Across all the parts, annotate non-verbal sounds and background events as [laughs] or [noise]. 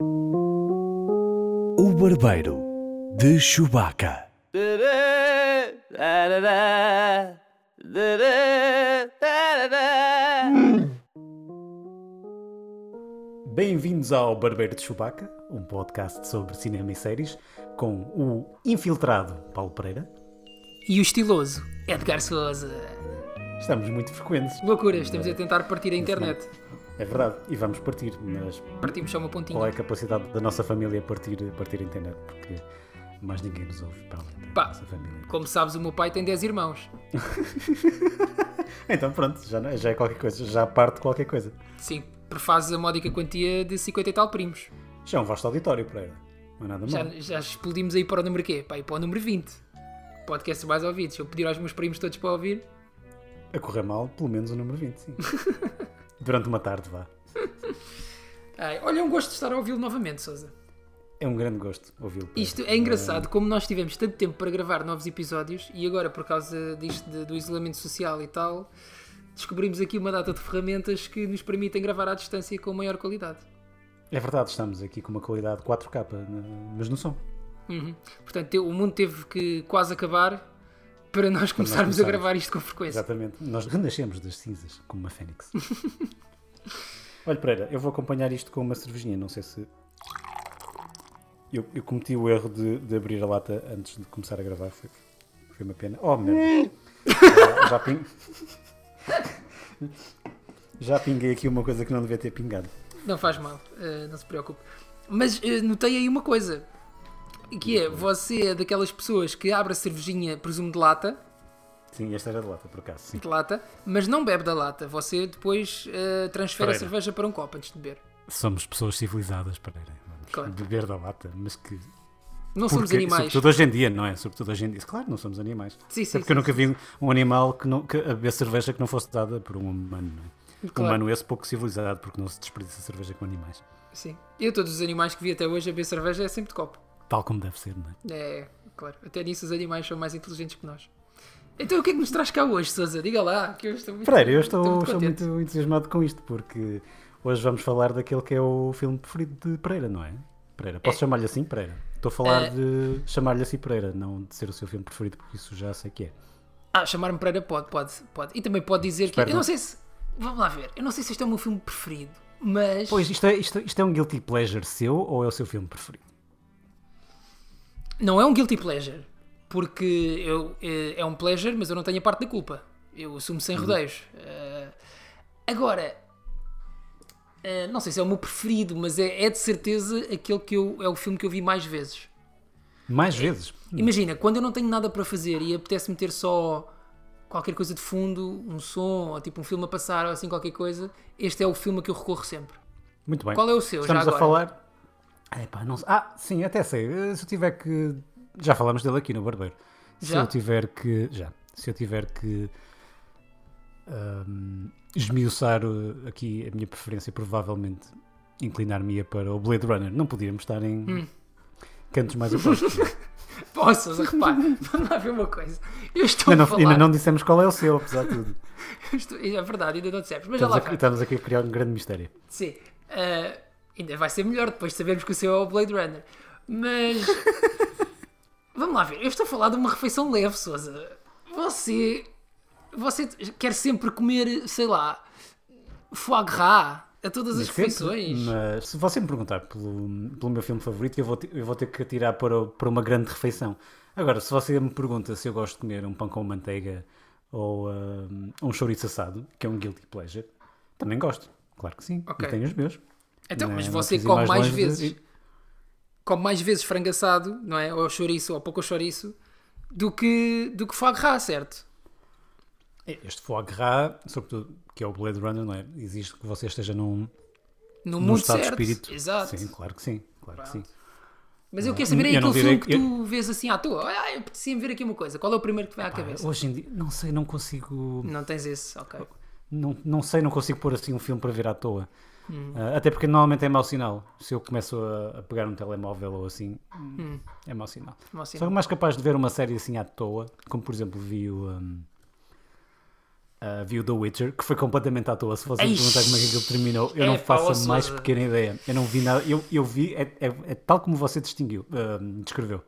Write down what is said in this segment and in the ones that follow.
O Barbeiro de Chewbacca. Bem-vindos ao Barbeiro de Chewbacca, um podcast sobre cinema e séries, com o infiltrado Paulo Pereira. E o estiloso Edgar Souza. Estamos muito frequentes. Loucura, estamos a tentar partir a internet. É verdade, e vamos partir, mas Partimos só uma pontinha. qual é a capacidade da nossa família partir, partir a internet? Porque mais ninguém nos ouve para além da Pá. nossa família. Como sabes, o meu pai tem 10 irmãos. [laughs] Então pronto, já, não- já é qualquer coisa, já parte qualquer coisa. Sim, prefazes a módica quantia de 50 e tal primos. Já é um vasto auditório, Pereira. Não é nada Já, mal. já explodimos aí para o número quê? Pá, para o número 20. Podcast mais ouvidos. Se eu pedir aos meus primos todos para ouvir, A correr mal, pelo menos o número 20, sim. [laughs] Durante uma tarde, vá. [laughs] ai, olha, é um gosto de estar a ouvi-lo novamente, Souza. É um grande gosto ouvi-lo. Isto é engraçado, como nós tivemos tanto tempo para gravar novos episódios e agora, por causa disto de- do isolamento social e tal, descobrimos aqui uma data de ferramentas que nos permitem gravar à distância com maior qualidade. É verdade, estamos aqui com uma qualidade 4K, na- mas no som. Uhum. Portanto, o mundo teve que quase acabar para nós começarmos a começarmos. gravar isto com frequência. Exatamente. Nós renascemos das cinzas, como uma fênix. [laughs] Olha, Pereira, eu vou acompanhar isto com uma cervejinha. Não sei se. Eu, eu cometi o erro de, de abrir a lata antes de começar a gravar. Foi, foi uma pena. Oh, merda. [laughs] já, já, ping... [laughs] já pinguei aqui uma coisa que não devia ter pingado. Não faz mal, eh, não se preocupe. Mas eh, notei aí uma coisa: que é você é daquelas pessoas que abre a cervejinha, presumo de lata, Sim, esta era de lata, por acaso. Sim. de lata, mas não bebe da lata. Você depois eh, transfere a Pereira. cerveja para um copo antes de beber. Somos pessoas civilizadas, Pereira. Vamos Claro. beber da lata, mas que Não somos Porque, animais. Sobretudo hoje em dia, não é? Sobretudo hoje em dia. Claro, não somos animais. Sim, sim, porque sim, eu nunca vi um animal que, não, que a beber cerveja que não fosse dada por um humano, não é? Um Claro. humano esse pouco civilizado, porque não se desperdiça cerveja com animais. Sim. Eu, todos os animais que vi até hoje a beber cerveja é sempre de copo. Tal como deve ser, não é? É, claro. Até nisso os animais são mais inteligentes que nós. Então o que é que nos traz cá hoje, Sousa? Diga lá, que eu estou muito Pereira, eu estou, muito estou muito entusiasmado com isto, porque hoje vamos falar daquele que é o filme preferido de Pereira, não é? Pereira. Posso chamar-lhe assim, Pereira? Estou a falar É. de chamar-lhe assim Pereira, não de ser o seu filme preferido, porque isso já sei que é. Ah, chamar-me Pereira pode, pode, pode. E também pode dizer Espero que. Eu não não. sei se. Vamos lá ver. Eu não sei se este é o meu filme preferido, mas. Pois, isto é, isto, isto é um guilty pleasure seu ou é o seu filme preferido? Não é um guilty pleasure. Porque eu, é, é um pleasure, mas eu não tenho a parte da culpa. Eu assumo sem rodeios. Eh, agora. eh, não sei se é o meu preferido, mas é, é de certeza aquele que eu, é o filme que eu vi mais vezes. Mais vezes. Imagina, quando eu não tenho nada para fazer e apetece meter só qualquer coisa de fundo, um som, ou tipo um filme a passar, ou assim qualquer coisa, este é o filme a que eu recorro sempre. Muito bem. Qual é o seu, Estamos já a agora? falar. Epá, não. Ah, sim, até sei. Eh, Se eu tiver que. Já falamos dele aqui no Barbeiro. Se Já? eu tiver que. Já. Se eu tiver que. ahm, esmiuçar eh, aqui a minha preferência, provavelmente inclinar-me para o Blade Runner. Não podíamos estar em Hum. cantos mais opostos. [laughs] Posso, repare, vamos lá ver uma coisa. Eu estou ainda, a não, falar. ainda não dissemos qual é o seu, apesar de tudo. [laughs] estou- é verdade, ainda não dissemos, mas já Estamos, lá aqui, estamos aqui a criar um grande mistério. Sim. Ah, ainda vai ser melhor depois de sabermos que o seu é o Blade Runner. Mas. [laughs] Vamos lá ver. Eu estou a falar de uma refeição leve, Sousa. Você. Você quer sempre comer, sei lá. Foie gras a todas as Sempre, refeições. Mas se você me perguntar pelo, pelo meu filme favorito, eu vou, eu vou ter que atirar para, para uma grande refeição. Agora, se você me pergunta se eu gosto de comer um pão com manteiga ou hum, um chouriço assado, que é um guilty pleasure, também gosto. Claro que sim. Ok. E tenho os meus. Então, Não- mas não você preciso come mais longe de- vezes. Come mais vezes frango assado, não é? Ou chouriço, ou pouco chouriço, do que, do que foie gras, certo? Este foie gras, sobretudo, que é o Blade Runner, não é? Exige que você esteja num, No num mundo estado certo. de espírito. Exato. Sim, claro que sim. Claro que sim. Mas eu quero saber aí aquele filme que que- tu vês assim à toa. Ah, eu apetecia ver aqui uma coisa. Qual é o primeiro que te vem à Pá, cabeça? hoje em dia, não sei, não consigo. Não tens esse, ok. Não, não sei, não consigo pôr assim um filme para ver à toa. Hum. Ah, até porque normalmente é mau sinal. Se eu começo a, a pegar um telemóvel ou assim, é mau sinal. Como assim? Sou mais capaz de ver uma série assim à toa, como por exemplo vi o. um, uh, vi o The Witcher, que foi completamente à toa. Se Eish. perguntar como é que aquilo terminou, eu É, não faço a mais pequena ideia. Eu não vi nada. Eu, eu vi, é, é- é tal como você distinguiu, uh, descreveu.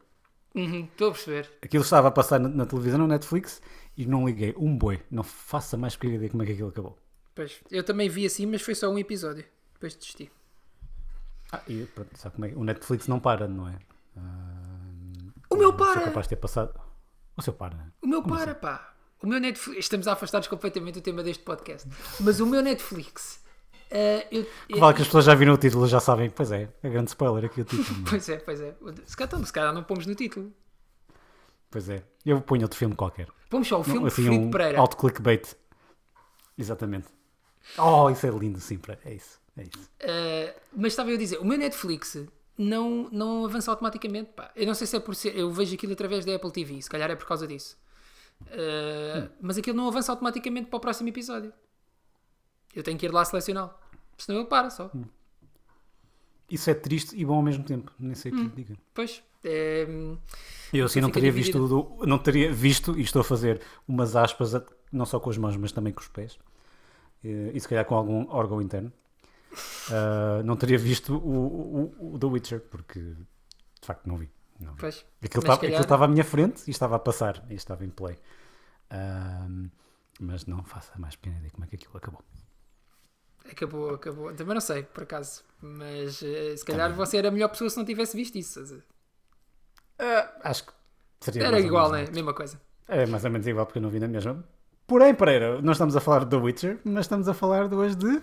Uhum, Estou a perceber. Aquilo estava a passar na, na televisão, no Netflix, e não liguei um boi. Não faço a mais pequena ideia como é que aquilo acabou. Pois, eu também vi assim, mas foi só um episódio. Depois desisti. Ah, e pronto, sabe como é? O Netflix não para, não é? Ah, O meu para! capaz de ter passado. O seu para. O meu Como para, assim? pá. O meu Netflix. Estamos a afastar-nos completamente do tema deste podcast. Mas o meu Netflix. eh, eu, Que vale que as pessoas já viram o título já sabem. Pois é, é grande spoiler aqui o título. é? Pois é, pois é. Se calhar, então, se calhar não pomos no título. pois é. Eu ponho outro filme qualquer. Pomos só o filme Não, assim, preferido um de Pereira. alto clickbait. Exatamente. Oh, isso é lindo, sim. É isso. É isso. Uh, mas estava eu a dizer, o meu Netflix não, não avança automaticamente. Pá. Eu não sei se é por ser. Eu vejo aquilo através da Apple TV, se calhar é por causa disso. Uh, Mas aquilo não avança automaticamente para o próximo episódio. Eu tenho que ir lá selecioná-lo. Senão ele para só. Isso é triste e bom ao mesmo tempo. Nem sei o Hum. que lhe diga. Pois. é, Eu assim não Fica teria dividido. visto, do- não teria visto, e estou a fazer umas aspas, não só com as mãos, mas também com os pés, eh, e se calhar com algum órgão interno, ah, não teria visto o, o, o The Witcher, porque de facto não vi. Não vi. pois. Aquilo estava calhar- à minha frente e estava a passar, e estava em play. Ahm, mas não faça mais pequena ideia como é que aquilo acabou. Acabou, acabou. Também não sei, por acaso. Mas eh, se calhar você era a melhor pessoa se não tivesse visto isso. Acho que seria Era igual, né? Mesma coisa. É mais ou menos igual porque eu não vi na mesma. Porém, Pereira, não estamos a falar de The Witcher, mas estamos a falar hoje de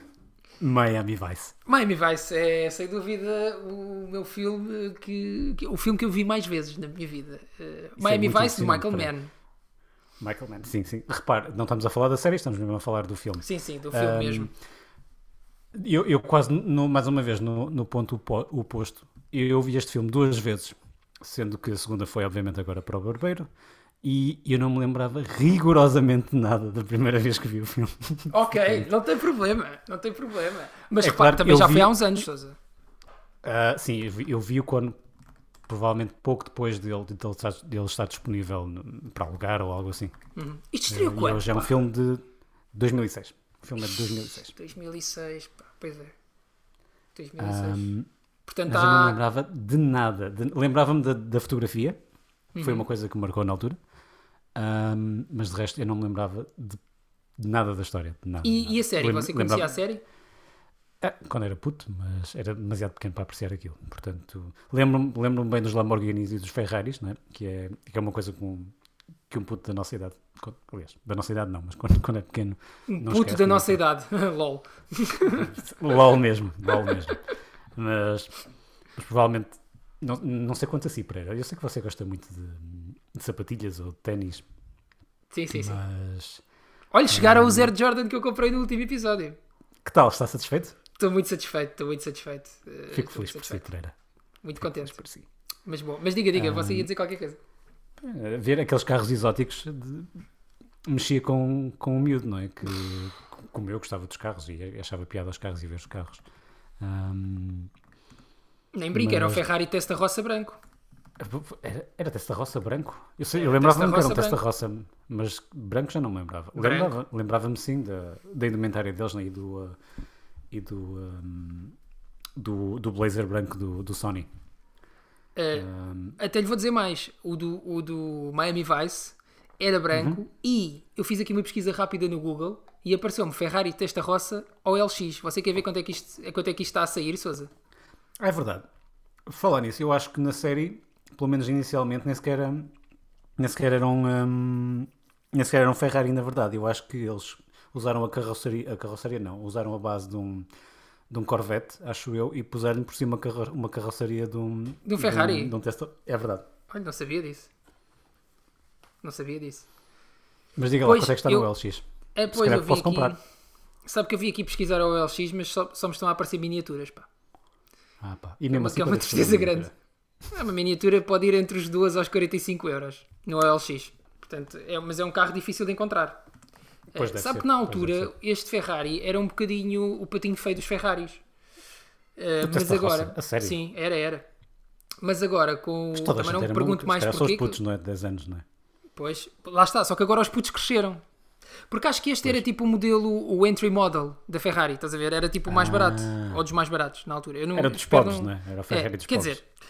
Miami Vice. Miami Vice é sem dúvida o meu filme que, que- o filme que eu vi mais vezes na minha vida. Eh, Miami muito Vice de Michael. Mann. Michael Mann, sim, sim. Repare, não estamos a falar da série, estamos mesmo a falar do filme. Sim, sim, do filme Ahm, mesmo. Eu, eu quase, no- mais uma vez, no, no ponto opo- oposto, eu, eu vi este filme duas vezes, sendo que a segunda foi, obviamente, agora para o Barbeiro, e eu não me lembrava rigorosamente nada da primeira vez que vi o filme. [laughs] Ok, não tem problema, não tem problema. Mas É claro, também já vi- foi há uns anos, Sousa. Ah, sim, eu vi, eu vi-o quando, provavelmente pouco depois dele, de ele estar, dele estar disponível no- para alugar ou algo assim. Uhum. Isto estreou quando? hoje é um filme de 2006. O filme é de 2006. 2006, pá, pois é. 2006. Ahm, Portanto, mas eu não me há... lembrava de nada. Lembrava-me da, da fotografia, Uhum. foi uma coisa que me marcou na altura, Ahm, mas de resto eu não me lembrava de, de nada da história. nada, E, nada. e a série? Você conhecia lembrava- a série? Ah, quando era puto, mas era demasiado pequeno para apreciar aquilo. Portanto, lembro-me lembro bem dos Lamborghinis e dos Ferraris, não é? que, é, que é uma coisa com, que um puto da nossa idade, aliás, da nossa idade não, mas quando, [laughs] quando é pequeno, não Puto esquece, da nossa é? idade. [laughs] LOL. LOL mesmo, LOL mesmo. Mas, mas provavelmente, não, não sei quanto a si, Pereira. Eu sei que você gosta muito de, de sapatilhas ou de ténis, Sim, sim, sim. mas Olha, chegaram o Zero Jordan que eu comprei no último episódio. que tal? Está satisfeito? Estou muito satisfeito, estou muito satisfeito. Eh, Fico feliz por si. Pereira. Muito contente. Por si. Mas bom, mas diga, diga, Ah. você ia dizer qualquer coisa. Eh, Ver aqueles carros exóticos de- mexia com, com o miúdo, não é? Que, como eu gostava dos carros e achava piada aos carros e ver os carros. Ahm, Nem brinca, era o Mas- Ferrari Testa Roça Branco. Era, era testa roça branco? Eu, sei, eu lembrava-me que era um roça mas branco já não me lembrava. Lembrava-me sim da, da indumentária deles né? e do, uh, e do, um, do, do blazer branco do, do Sony. Um, até lhe vou dizer mais: o do, o do Miami Vice era branco Uhum. e eu fiz aqui uma pesquisa rápida no Google e apareceu-me Ferrari Testa Roça ou LX. Você quer ver quanto é que isto, quanto é que isto está a sair, Souza? É verdade. Falar nisso, eu acho que na série, pelo menos inicialmente, nem sequer, era- nem sequer eram. hum, nem sequer eram Ferrari, na verdade. Eu acho que eles usaram a carroceria. A carroceria não, usaram a base de um, de um Corvette, acho eu, e puseram por cima uma, carro- uma carroceria de um. De um Ferrari? De um, de um Tesla. É verdade. Olha, não sabia disso. Não sabia disso. Mas diga Pois, lá, quanto é que está eu- no LX? É, Se pois calhar eu vi posso aqui. comprar. Sabe que eu vi aqui pesquisar o LX, mas só, só me estão a aparecer miniaturas, pá. Ah, pá. E É mesmo uma, assim é uma tristeza grande. É uma miniatura pode ir entre os 2 aos 45 euros no OLX. Portanto, é, mas é um carro difícil de encontrar. Pois deve Sabe ser, que na pois altura este Ferrari era um bocadinho o patinho feio dos Ferraris. Do mas agora? A sério? sim, era, era. Mas agora com a também não pergunto maluca. mais os porquê. que- putos, não é? De 10 anos, não é? Pois, lá está, só que agora os putos cresceram. Porque acho que este era tipo o modelo, o entry model da Ferrari, estás a ver? Era tipo o mais barato, ou dos mais baratos na altura. Eu não, Era dos pobres, não é? Era o Ferrari dos quer pobres. dizer, s-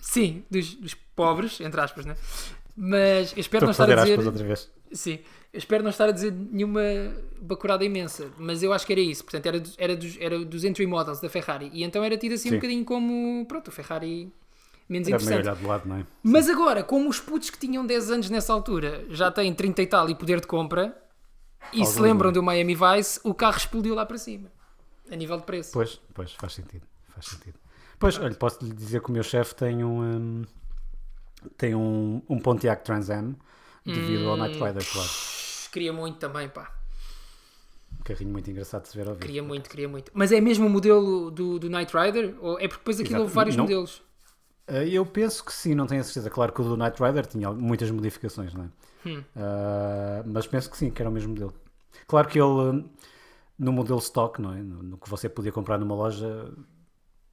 sim, dos, dos pobres, entre aspas, né? Mas eu espero Estou não estar a dizer. outra vez. Sim, eu espero não estar a dizer nenhuma bacurada imensa, mas eu acho que era isso. Portanto, era, dos- era, dos, era dos entry models da Ferrari. E então era tido assim um Sim. bocadinho como, pronto, o Ferrari menos Era interessante. lado, é? Mas agora, como os putos que tinham 10 anos nessa altura já têm 30 e tal e poder de compra, e se Alguns lembram do Miami Vice, o carro explodiu lá para cima, a nível de preço. Pois, pois, faz sentido. Faz sentido. Pois, olha, posso lhe dizer que o meu chefe tem um, hum, tem um, um Pontiac Trans Am devido ao Night Hum. Rider, claro. Queria muito também, pá. Um carrinho muito engraçado de se ver ao vivo. Queria muito, queria muito. Mas é mesmo o modelo do, do Knight Rider? Ou é porque depois aquilo Exato. houve vários Não. modelos? Ah, Eu penso que sim, não tenho a certeza. Claro que o do Night Rider tinha muitas modificações, não é? Hum. Ah, mas penso que sim, que era o mesmo modelo. Claro que ele, hum, no modelo stock, não é? No que você podia comprar numa loja,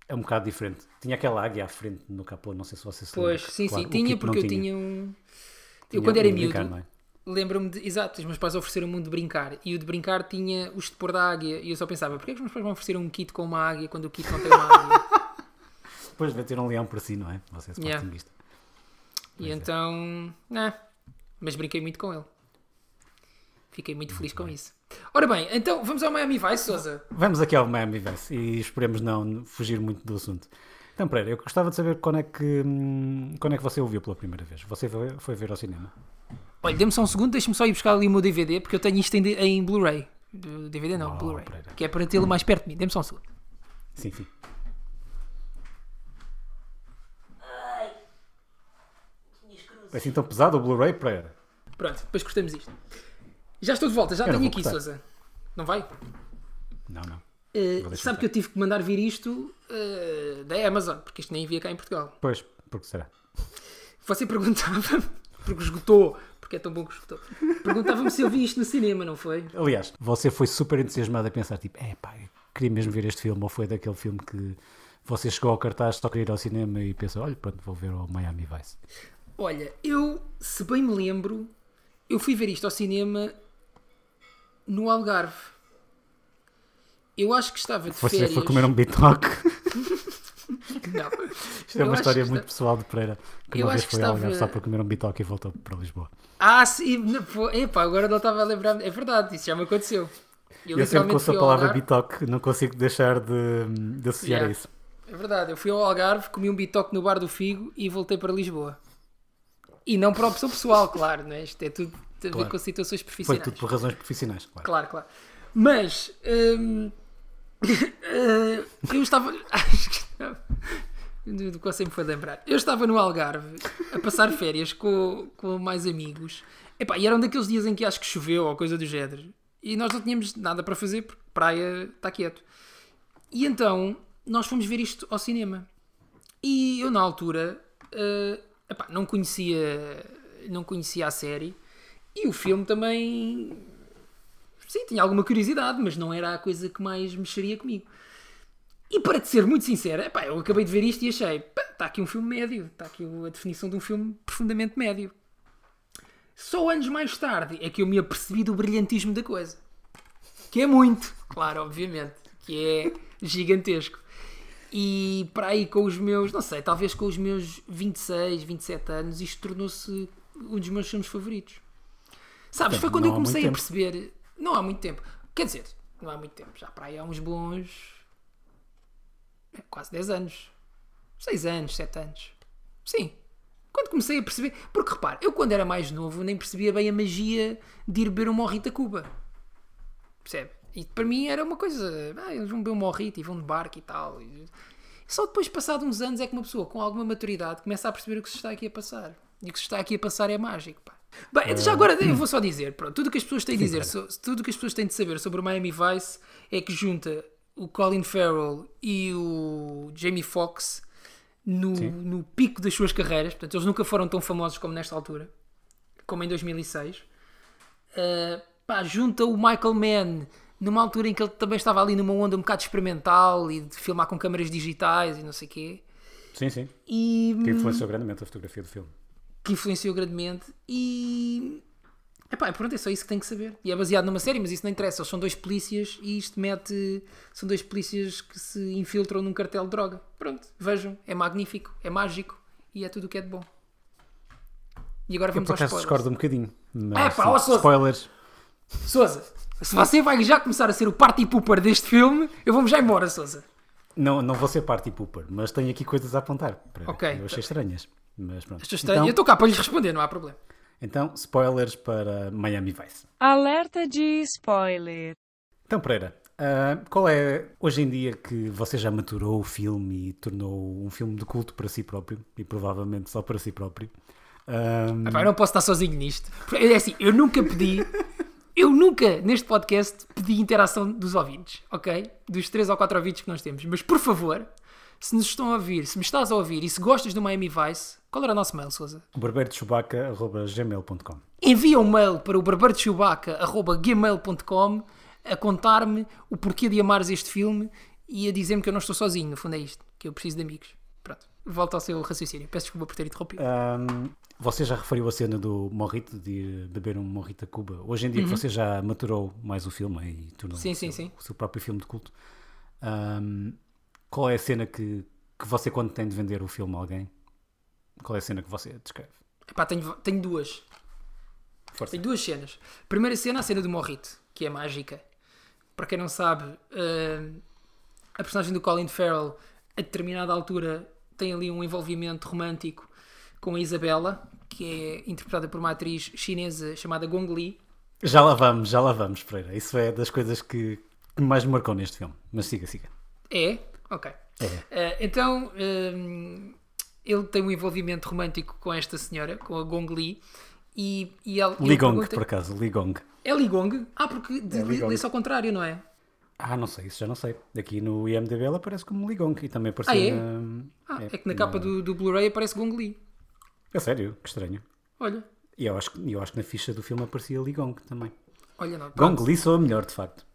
é um bocado diferente. Tinha aquela águia à frente no capô, não sei se você se Pois, lembra. sim, Claro, sim, tinha não porque eu tinha um. Eu Tinha quando era um brincar, miúdo, não é? lembro-me de. Exato, os meus pais ofereceram-me um de brincar. E o de brincar tinha os de pôr da águia. E eu só pensava, porquê é que os meus pais vão oferecer um kit com uma águia quando o kit não tem uma águia? [laughs] Depois vai ter um leão por si, não é? Você é Yeah. sportinguista. e é. então. Né, mas brinquei muito com ele. Fiquei muito feliz com isso. Ora bem, então vamos ao Miami Vice, Sousa. Vamos aqui ao Miami Vice e esperemos não fugir muito do assunto. Então, Pereira, eu gostava de saber quando é que, hum, quando é que você ouviu pela primeira vez. Você foi, foi ver ao cinema? Olha, dê-me só um segundo, deixa-me só ir buscar ali o meu DVD, porque eu tenho isto em, em Blu-ray. DVD não, Oh, Blu-ray. Que é para tê-lo mais perto de mim. Dê-me só um segundo. Sim, sim. É assim tão pesado o Blu-ray, Pereira? Pronto, depois cortamos isto. Já estou de volta, já Eu tenho aqui, cortar. Sousa. Não vai? Não, não. Uh, sabe que eu tive que mandar vir isto uh, da Amazon, porque isto nem havia cá em Portugal. Pois, porque será? Você perguntava, porque esgotou, porque é tão bom que esgotou. Perguntava-me se eu vi isto no cinema, não foi? Aliás, você foi super entusiasmado a pensar, tipo, é pá, queria mesmo ver este filme, ou foi daquele filme que você chegou ao cartaz só queria ir ao cinema e pensou, olha, pronto, vou ver o Miami Vice. Olha, eu, se bem me lembro, eu fui ver isto ao cinema no Algarve. Eu acho que estava de Você férias. foi comer um bitoque. [laughs] Não. Isto é uma história muito está- pessoal de Pereira, que Eu uma vez foi ao Algarve só para comer um bitoque e voltou para Lisboa. Ah, sim, não, epá, agora não estava a lembrar. É verdade, isso já me aconteceu. Eu, Eu sempre fui a palavra Algarve. bitoque, não consigo deixar de, de associar Yeah. a isso. É verdade, eu fui ao Algarve, comi um bitoque no bar do Figo e voltei para Lisboa. E não por opção pessoal, claro, né? Isto é tudo a ver Claro. com situações Foi profissionais. tudo por razões profissionais, claro. Claro, claro. Mas hum, [laughs] eu estava. [laughs] Acho que estava- Do que você me foi lembrar. Eu estava no Algarve a passar férias com, com mais amigos. Epá, e eram daqueles dias em que acho que choveu ou coisa do género. E nós não tínhamos nada para fazer porque praia está quieto. E então nós fomos ver isto ao cinema. E eu na altura eh, epá, não conhecia não conhecia a série e o filme também sim, tinha alguma curiosidade, mas não era a coisa que mais mexeria comigo. E para te ser muito sincero, epá, eu acabei de ver isto e achei, está aqui um filme médio, está aqui a definição de um filme profundamente médio. Só anos mais tarde é que eu me apercebi do brilhantismo da coisa. Que é muito, claro, obviamente. Que é gigantesco. E para aí com os meus, não sei, talvez com os meus 26, 27 anos, isto tornou-se um dos meus filmes favoritos. Sabes, foi quando eu comecei a perceber. Não há muito tempo. Quer dizer, não há muito tempo. Já para aí há uns bons. é, quase 10 anos. 6 anos, 7 anos. Sim. Quando comecei a perceber. Porque repare, eu quando era mais novo nem percebia bem a magia de ir beber um morrito a Cuba. Percebe? E para mim era uma coisa. Ah, eles vão beber um morrito e vão de barco e tal. E só depois, passado uns anos, é que uma pessoa com alguma maturidade começa a perceber o que se está aqui a passar. E o que se está aqui a passar é mágico. Pá. Bem, já agora eu vou só dizer: pronto, tudo o que as pessoas têm de dizer, so- tudo o que as pessoas têm de saber sobre o Miami Vice é que junta o Colin Farrell e o Jamie Foxx no, no pico das suas carreiras. Portanto, eles nunca foram tão famosos como nesta altura, como em 2006. Uh, pá, junta o Michael Mann numa altura em que ele também estava ali numa onda um bocado experimental e de filmar com câmaras digitais e não sei o quê. Sim, sim. E Que influenciou grandemente a fotografia do filme. Que influenciou grandemente e Epá, pronto, é só isso que tem que saber. E é baseado numa série, mas isso não interessa. Eles são dois polícias e isto mete. São dois polícias que se infiltram num cartel de droga. Pronto, vejam. É magnífico, é mágico e é tudo o que é de bom. E agora Eu vamos por aos spoilers. discordo um bocadinho. Mas, Epá, sim, ó, Sousa. spoilers. Sousa, se você vai já começar a ser o party pooper deste filme, eu vou-me já embora, Sousa. Não, não vou ser party pooper, mas tenho aqui coisas a apontar. Para- Ok. Eu achei estranhas. Mas pronto. Estou estranho. Então, Eu estou cá para lhes responder, não há problema. então, spoilers para Miami Vice. Alerta de spoiler. Então, Pereira, ah, qual é hoje em dia que você já maturou o filme e tornou um filme de culto para si próprio e provavelmente só para si próprio? Ah, Epá, eu não posso estar sozinho nisto. Porque, É assim, eu nunca pedi, eu nunca neste podcast pedi interação dos ouvintes, ok? Dos 3 ou 4 ouvintes que nós temos. Mas por favor, se nos estão a ouvir, se me estás a ouvir e se gostas do Miami Vice, qual era o nosso mail, Sousa? barbeiroschubaca.gmail.com Envia um mail para o barbeiroschubaca.gmail.com a contar-me o porquê de amares este filme e a dizer-me que eu não estou sozinho. No fundo é isto, que eu preciso de amigos. Pronto, volto ao seu raciocínio. Peço desculpa por ter interrompido. Ahm, você já referiu a cena do morrito, de beber um morrito a Cuba. Hoje em dia que você já maturou mais o filme e tornou Uhum. Sim, o, sim, seu, sim. o seu próprio filme de culto, ahm, qual é a cena que, que você, quando tem de vender o filme a alguém, qual é a cena que você descreve? Epá, tenho, tenho duas. Força. Tem duas cenas. Primeira cena, a cena do Morrito, que é mágica. Para quem não sabe, eh, a personagem do Colin Farrell, a determinada altura, tem ali um envolvimento romântico com a Isabela, que é interpretada por uma atriz chinesa chamada Gong Li. Já lá vamos, já lá vamos, Pereira. Isso é das coisas que, que mais me marcou neste filme. Mas siga, siga. É? Ok. Eh, então, eh, ele tem um envolvimento romântico com esta senhora, com a Gong Li. E, e ela, ele Li Gong, pergunta- por acaso, Li Gong. É Li Gong? Ah, porque de, É lê-se ao contrário, não é? Ah, não sei, isso já não sei. Aqui no IMDB ela aparece como Li Gong e também apareceu Ah, é? na... Ah, é, que na capa do, do Blu-ray aparece Gong Li. É sério, que estranho. Olha, E eu acho, que- eu acho que na ficha do filme aparecia Li Gong também. olha não. Gong. Li sou a melhor, de facto.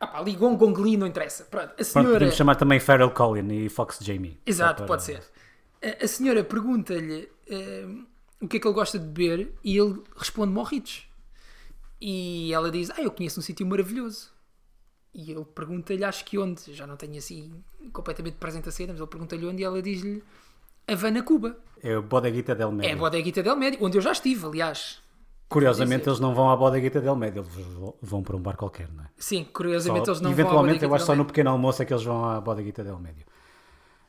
Ah pá, Li Gong, Gong Li não interessa. Pronto, a Pronto, senhora... podemos chamar também Farrell Colin e Fox Jamie. Exato, para- pode ser. A, a senhora pergunta-lhe eh, o que é que ele gosta de beber e ele responde morritos. E ela diz, ah, eu conheço um sítio maravilhoso. E ele pergunta-lhe, acho que onde? Já não tenho assim completamente presente a cena, mas ele pergunta-lhe onde e ela diz-lhe Havana, Cuba. É o Bodeguita del É Medio. a Bodeguita del Médio, onde eu já estive, aliás. Curiosamente, eles não vão à Bodeguita del Medio, eles vão- para um bar qualquer, não é? Sim, curiosamente Só- eles não eventualmente, vão à eu acho só no Médio. pequeno almoço é que eles vão à Bodeguita del Medio.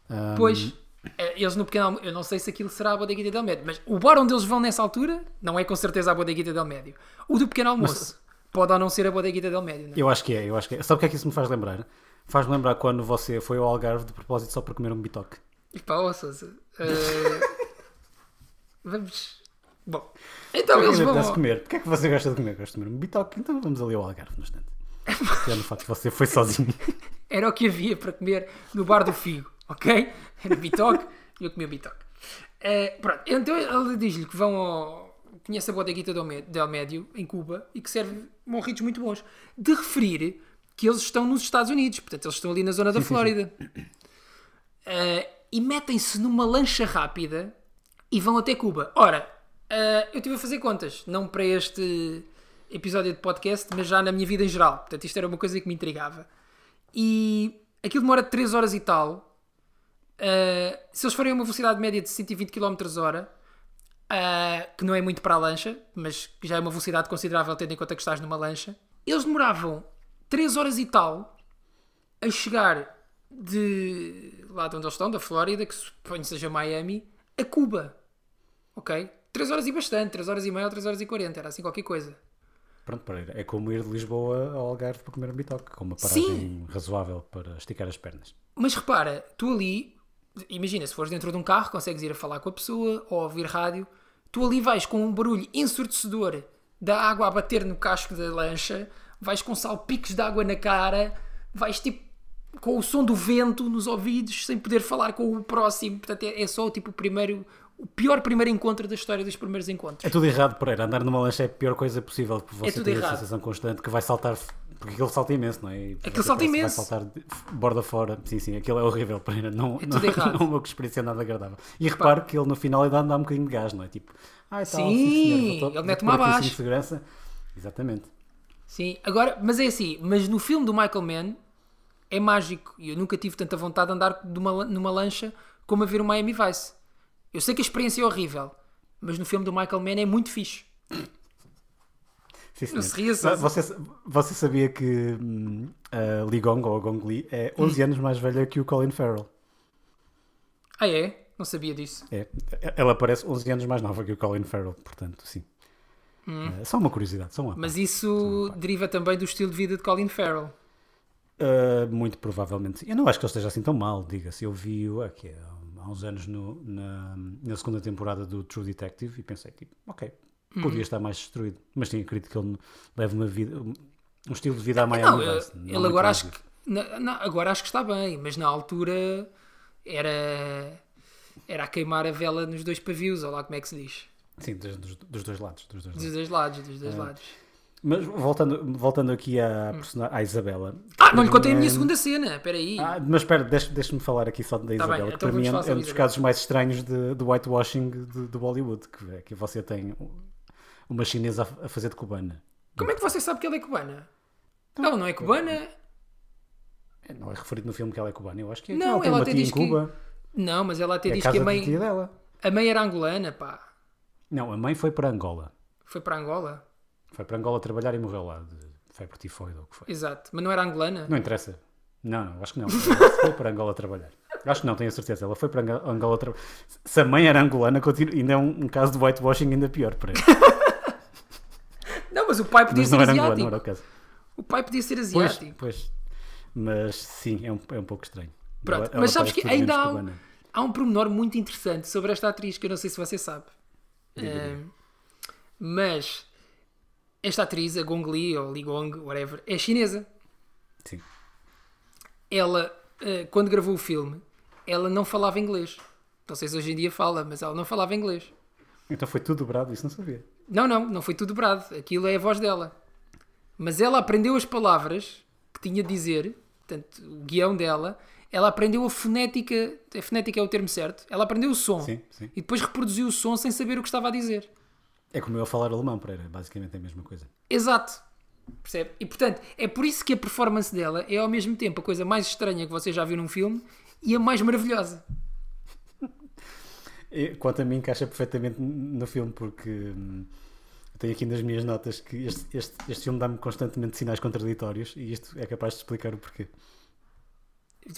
Ahm, Pois, eh, eles no pequeno almo- eu não sei se aquilo será a Bodeguita del Médio, mas o bar onde eles vão nessa altura não é com certeza a Bodeguita del Médio. O do pequeno almoço pode ou não ser a Bodeguita del Médio, não é? Eu acho que é, eu acho que é. Sabe o que é que isso me faz lembrar? Faz-me lembrar quando você foi ao Algarve de propósito só para comer um bitoque. E pá, ó Sousa, eh, [laughs] vamos... Bom, então eles vão... ao- comer. Porquê é que você gosta de comer? Gosto de comer um bitoque, então vamos ali ao Algarve no instante. [laughs] Já no facto que você foi sozinho. Era o que havia para comer no bar do Figo, ok? Era bitoque e eu comia bitoque. Eh, pronto, então ele diz-lhe que vão ao. Conhece a Bodeguita del Mé- del Médio, em Cuba, e que serve morritos muito bons. De referir que eles estão nos Estados Unidos, portanto, eles estão ali na zona da Flórida. Eh, e metem-se numa lancha rápida e vão até Cuba. Ora, eh, eu estive a fazer contas, não para este episódio de podcast, mas já na minha vida em geral. Portanto, isto era uma coisa que me intrigava. E aquilo demora 3 horas e tal. Uh, se eles forem a uma velocidade média de 120 km hora, uh, que não é muito para a lancha, mas que já é uma velocidade considerável tendo em conta que estás numa lancha, eles demoravam 3 horas e tal a chegar de lá de onde eles estão, da Flórida, que suponho seja Miami, a Cuba. Ok? 3 horas e bastante, 3 horas e meia ou 3 horas e 40, era assim qualquer coisa. Pronto, Pereira, é como ir de Lisboa ao Algarve para comer um bitoque, com uma Sim. paragem razoável para esticar as pernas. Mas repara, tu ali, imagina, se fores dentro de um carro, consegues ir a falar com a pessoa ou ouvir rádio, tu ali vais com um barulho ensurdecedor da água a bater no casco da lancha, vais com salpicos de água na cara, vais tipo com o som do vento nos ouvidos, sem poder falar com o próximo. Portanto, é, é só tipo o primeiro, o pior primeiro encontro da história dos primeiros encontros. É tudo errado, Pereira. Andar numa lancha é a pior coisa possível, porque você tudo tem a errado. sensação constante que vai saltar Porque ele salta imenso, não é? E você salta imenso. Vai saltar borda fora. Sim, sim, aquilo é horrível ele. Não, É não, tudo errado. não é uma experiência nada agradável. E repare que ele no final ainda dá um bocadinho de gás, não é? Tipo, ah, tal, Sim, vou- ele pôr aqui o abaixo. segurança. Exatamente. Sim, agora, mas é assim, mas no filme do Michael Mann é mágico e eu nunca tive tanta vontade de andar de uma- numa lancha como a ver o Miami Vice. Eu sei que a experiência é horrível, mas no filme do Michael Mann é muito fixe. Sim, Não se ria, Sousa. você, você sabia que hum, a Lee Gong, ou a Gong Li, é Hum. 11 anos mais velha que o Colin Farrell? Ah é? Não sabia disso. É, ela parece 11 anos mais nova que o Colin Farrell, portanto, sim. É, só uma curiosidade, só uma. Hum. Mas isso deriva também do estilo de vida de Colin Farrell. Uh, muito provavelmente. Eu não acho que ele esteja assim tão mal, diga-se. Eu vi-o aqui, há uns anos no- na, na segunda temporada do True Detective e pensei, tipo, ok, Uhum. podia estar mais destruído. Mas sim, acredito que ele leva uma vida, um estilo de vida a Miami Não, Vice. não ele muito agora acho, que, na- na- agora acho que está bem, mas na altura era, era a queimar a vela nos dois pavios, ou lá como é que se diz. Sim, dos, dos- dos dois lados. Dos dois lados. Dos dois lados, dos É. dois lados. Mas voltando, voltando aqui à, persona- à Isabela. Ah, não lhe contei a minha é- segunda cena, espera aí. Ah, mas espera, deixa- deixa-me falar aqui só da Tá Isabela, bem, que então para mim é, um dos casos mais estranhos de, de whitewashing de, de Bollywood, que é que você tem uma chinesa a, fazer de cubana. Como é que você sabe que ela é cubana? Ela não é cubana? É, Não é referido no filme que ela é cubana, eu acho que é. Não, ela uma até diz em que- Cuba, Não, mas ela até é diz que a mãe, a mãe era angolana, pá. Não, a mãe foi para Angola. Foi para Angola. Foi para Angola trabalhar e morreu lá, de febre tifoide ou o que foi. Exato. Mas não era angolana? Não interessa. Não, não, acho que não. Foi para Angola trabalhar. Acho que não, tenho a certeza. Ela foi para Angola trabalhar. Se a mãe era angolana, continua- ainda é um, um caso de whitewashing ainda pior para ela. [laughs] Não, mas o pai podia Mas ser não era angolana, asiático. não era o caso. O pai podia ser Pois, asiático. pois. Mas sim, é um, é um pouco estranho. Pronto, Ela- ela mas sabes que ainda há um, há um pormenor muito interessante sobre esta atriz que eu não sei se você sabe. Ahm, mas esta atriz, a Gong Li ou Li Gong, whatever, é chinesa. Sim. Ela, ah, quando gravou o filme, ela não falava inglês. Não sei se hoje em dia fala, mas ela não falava inglês. Então foi tudo dobrado, isso não sabia. Não, não, não foi tudo dobrado. Aquilo é a voz dela. Mas ela aprendeu as palavras que tinha de dizer, portanto, o guião dela. Ela aprendeu a fonética, a fonética é o termo certo. Ela aprendeu o som Sim, sim. e depois reproduziu o som sem saber o que estava a dizer. É como eu a falar alemão, Pereira. Basicamente é a mesma coisa. Exato. Percebe? E portanto, é por isso que a performance dela é ao mesmo tempo a coisa mais estranha que você já viu num filme e a mais maravilhosa. Quanto a mim, encaixa perfeitamente no filme, porque hum, tenho aqui nas minhas notas que este, este, este filme dá-me constantemente sinais contraditórios e isto é capaz de explicar o porquê.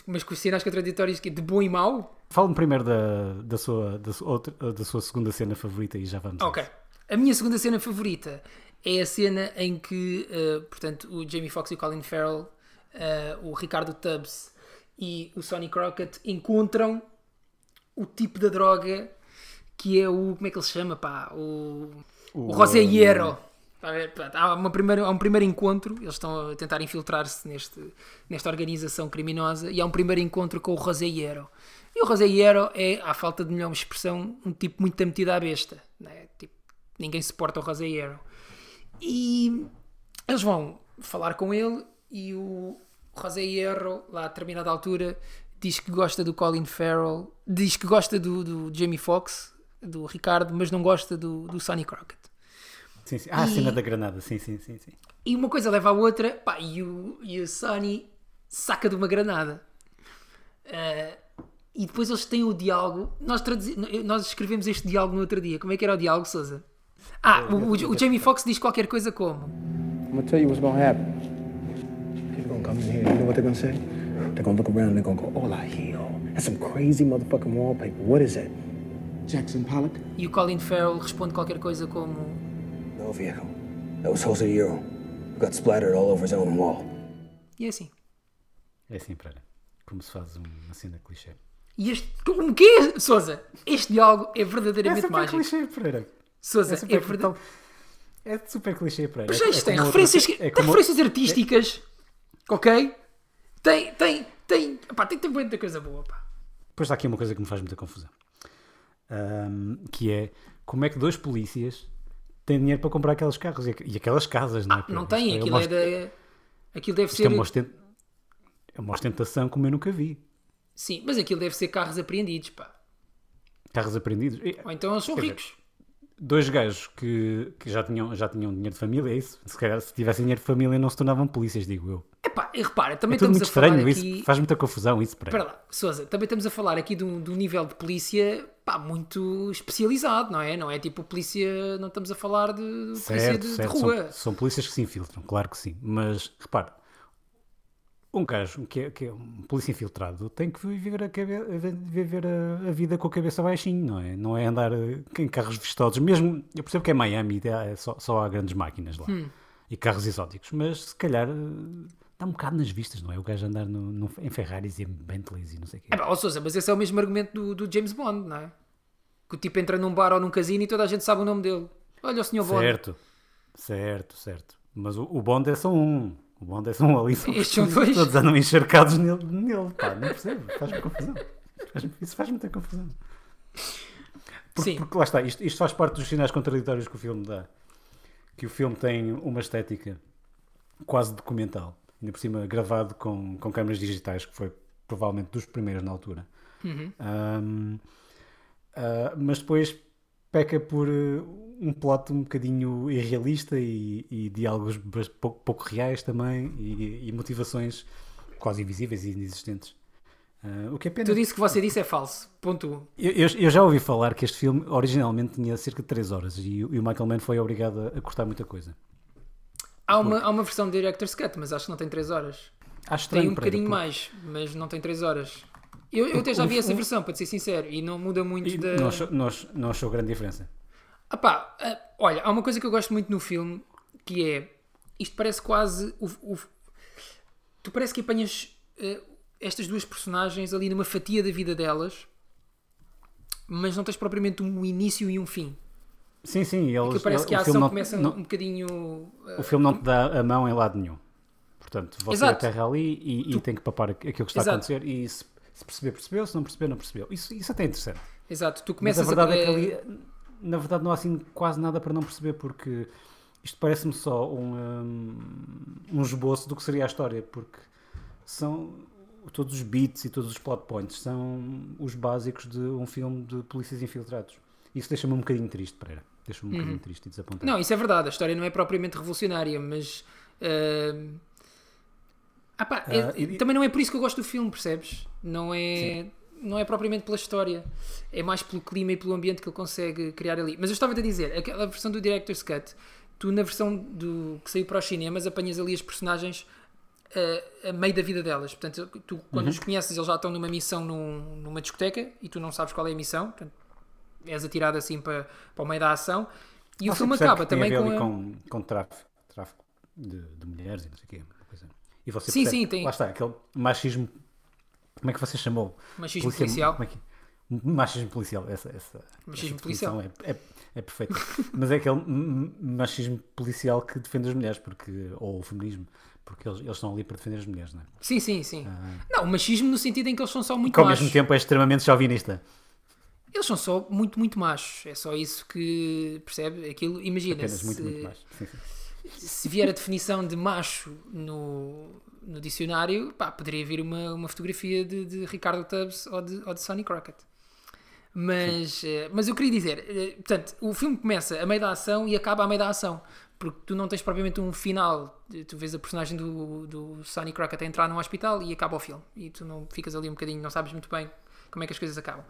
Mas com os sinais contraditórios que de bom e mau, Fala-me primeiro da, da, sua, da, da sua segunda cena favorita e já vamos. Ok. A minha segunda cena favorita é a cena em que, uh, portanto, o Jamie Foxx e o Colin Farrell, uh, o Ricardo Tubbs e o Sonny Crockett encontram o tipo de droga que é o. Como é que ele se chama? Pá? O. O, O, Rosé Hierro. Portanto, Há, uma primeira, há um primeiro encontro, eles estão a tentar infiltrar-se neste, nesta organização criminosa e há um primeiro encontro com o Rosé Hierro. E o Rosé Hierro é, à falta de melhor expressão, um tipo muito metido à besta. Né? Tipo, ninguém suporta o Hierro. E eles vão falar com ele e o José Hierro, lá a determinada altura, diz que gosta do Colin Farrell, diz que gosta do, do Jamie Foxx, do Ricardo, mas não gosta do, do Sonny Crockett. Sim, sim. Ah, a E- cena da granada, sim, sim, sim. sim. E uma coisa leva à outra, pá, e o, e o Sonny saca de uma granada. Ah, e depois eles têm o diálogo. Nós, nós escrevemos este diálogo no outro dia. Como é que era o diálogo, Sousa? Ah, o, o- o Jamie Foxx diz qualquer coisa como. I'm gonna tell you what's gonna happen. People gonna come in here. You know what they're gonna say? They're gonna look around and they're gonna go, "Hola, hell. That's some crazy motherfucking wallpaper. What is that?" Jackson Pollock? E o Colin Farrell responde qualquer coisa como. No vehicle. That was Jose Euro, got splattered all over his own wall. E é assim. É assim, Pereira. Como se faz uma cena clichê. E este. O quê, Sousa? Este diálogo é É verdadeiramente super mágico. clichê, Pereira. Sousa, É é, super, verdade. é super clichê. Mas É- isto é tem referências, outra- é tem referências artísticas, ok? Tem, tem, tem, pá, tem, tem muita coisa boa, pá. Depois há aqui uma coisa que me faz muita confusão. Ahm, que é como é que dois polícias têm dinheiro para comprar aqueles carros e, aqu- e aquelas casas, não é? Não Porque tem, isto aquilo é da... Aquilo deve Isto é ser. uma, ostent- é uma ostentação como eu nunca vi. Sim, mas aquilo deve ser carros apreendidos, pá. Carros apreendidos. Ou então eles são Quer dizer, ricos. Dois gajos que, que já, tinham, já tinham dinheiro de família, é isso? Se calhar se tivessem dinheiro de família não se tornavam polícias, digo eu. Epá, e repara, também É tudo estamos muito a falar estranho aqui. isso. Faz muita confusão isso para Espera lá, Sousa, também estamos a falar aqui de um, de um nível de polícia pá, muito especializado, não é? Não é tipo polícia, não estamos a falar de, de polícia Certo, de, de certo. rua. São, são polícias que se infiltram, claro que sim. Mas repare, um gajo que é, que é um polícia infiltrado tem que viver a, viver a, a vida com a cabeça baixinho, não é? Não é andar eh, em carros vistosos. Mesmo, eu percebo que é Miami, é só, só há grandes máquinas lá Hum. e carros exóticos, mas se calhar eh, dá um bocado nas vistas, não é? O gajo andar no, no- em Ferraris e em Bentleys e não sei o quê. É pá, ó Sousa, mas esse é o mesmo argumento do, do James Bond, não é? Que o tipo entra num bar ou num casino e toda a gente sabe o nome dele. Olha o Sr. Bond. Certo, certo, certo. Mas o, o Bond é só um. O Bond é só um ali. São, Estes são dois. Todos andam encharcados nele, nele. Pá, não percebo. Faz-me confusão. Faz isso faz muita confusão. Porque, Sim. porque lá está, isto, isto faz parte dos sinais contraditórios que o filme dá. Que o filme tem uma estética quase documental. Ainda por cima gravado com, com câmaras digitais, que foi provavelmente dos primeiros na altura. Uhum. Ahm, ah, mas depois peca por eh, um plot um bocadinho irrealista e, e diálogos pouco, pouco reais também e, e motivações quase invisíveis e inexistentes. Ah, o que é pena. Tu disse que você disse é falso. Ponto 1. Eu, eu- eu já ouvi falar que este filme originalmente tinha cerca de 3 horas e, o- e o Michael Mann foi obrigado a, a cortar muita coisa. Há uma, há uma versão de Director's Cut, mas acho que não tem 3 horas. Acho Tem um bocadinho porque- mais, mas não tem 3 horas. Eu, eu até já vi essa versão, para ser sincero, e não muda muito e da. Não achou, não achou- não achou grande diferença. Ah pá, ah, olha, há uma coisa que eu gosto muito no filme que é isto parece quase o, o- tu parece que apanhas eh, estas duas personagens ali numa fatia da vida delas, mas não tens propriamente um início e um fim. Sim, sim. Eles, Porque parece que a ação não- começa não- um bocadinho. eh, O filme não te dá a mão em lado nenhum. Portanto, você Exato. aterra ali e, e tem que papar aquilo que está Exato. a acontecer e se, se perceber, percebeu, se não perceber, não percebeu. Isso, isso até é interessante. exato, tu Mas começas a verdade é que ali, na verdade, não há assim quase nada para não perceber, porque isto parece-me só um, hum, um esboço do que seria a história, porque são todos os beats e todos os plot points são os básicos de um filme de polícias infiltrados. Isso deixa-me um bocadinho triste, Pereira. Deixa-me um bocadinho triste e desapontado. Uhum. Não, isso é verdade, a história não é propriamente revolucionária, mas. eh, ah pá, é- Ah, e- também não é por isso que eu gosto do filme, percebes? Não é, não é propriamente pela história, é mais pelo clima e pelo ambiente que ele consegue criar ali. Mas eu estava a dizer, aquela versão do Director's Cut, tu na versão do, que saiu para os cinemas apanhas ali as personagens eh, a meio da vida delas. Portanto, tu quando Uhum. os conheces, eles já estão numa missão num- numa discoteca e tu não sabes qual é a missão. Portanto, és atirado assim para, para o meio da ação. E o Você filme acaba a também com, a- com, com tráfico, tráfico de, de mulheres e não sei o quê. E você Sim, percebe- sim, tem- Lá está, aquele machismo. Como é que você chamou? Machismo policial. Como é que... Machismo policial, essa, essa, Machismo essa policial. É, é, é perfeito. [laughs] Mas é aquele machismo policial que defende as mulheres, porque, ou o feminismo, porque eles, eles estão ali para defender as mulheres, não é? Sim, sim, sim. Não, o machismo no sentido em que eles são só muito Que ao machos. mesmo tempo é extremamente chauvinista. Eles são só muito, muito machos. É só isso que percebe aquilo. Imagina, Apenas se, muito, muito mais. Sim, sim. Se vier a definição de macho no, no dicionário, pá, poderia vir uma, uma fotografia de, de Ricardo Tubbs ou de, ou de Sonny Crockett. Mas, eh, mas eu queria dizer, eh, portanto, o filme começa a meio da ação e acaba a meio da ação. Porque tu não tens propriamente um final. Tu vês a personagem do, do Sonny Crockett a entrar num hospital e acaba o filme. E tu não ficas ali um bocadinho, não sabes muito bem como é que as coisas acabam.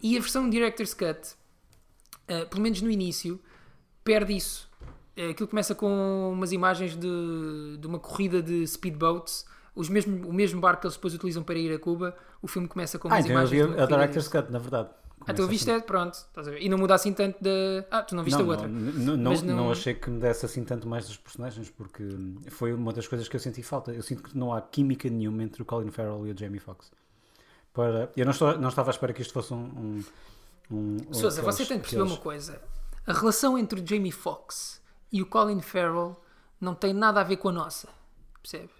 E a versão Director's Cut, eh, pelo menos no início, perde isso. Eh, Aquilo começa com umas imagens de, de uma corrida de speedboats, os mesmo, o mesmo barco que eles depois utilizam para ir a Cuba. O filme começa com Ah, umas então eu imagens. vi de uma a Director's. Cut, na verdade. Ah, tu viste, é, pronto. estás a ver. E não muda assim tanto da. Ah, tu não viste não, a outra. Não, não, não, não- achei que me desse assim tanto mais dos personagens, porque foi uma das coisas que eu senti falta. Eu sinto que não há química nenhuma entre o Colin Farrell e o Jamie Foxx. Para... Eu não, estou, não estava à espera que isto fosse um. um, um Sousa, você tem de perceber uma coisa. A relação entre o Jamie Foxx e o Colin Farrell não tem nada a ver com a nossa. Percebe?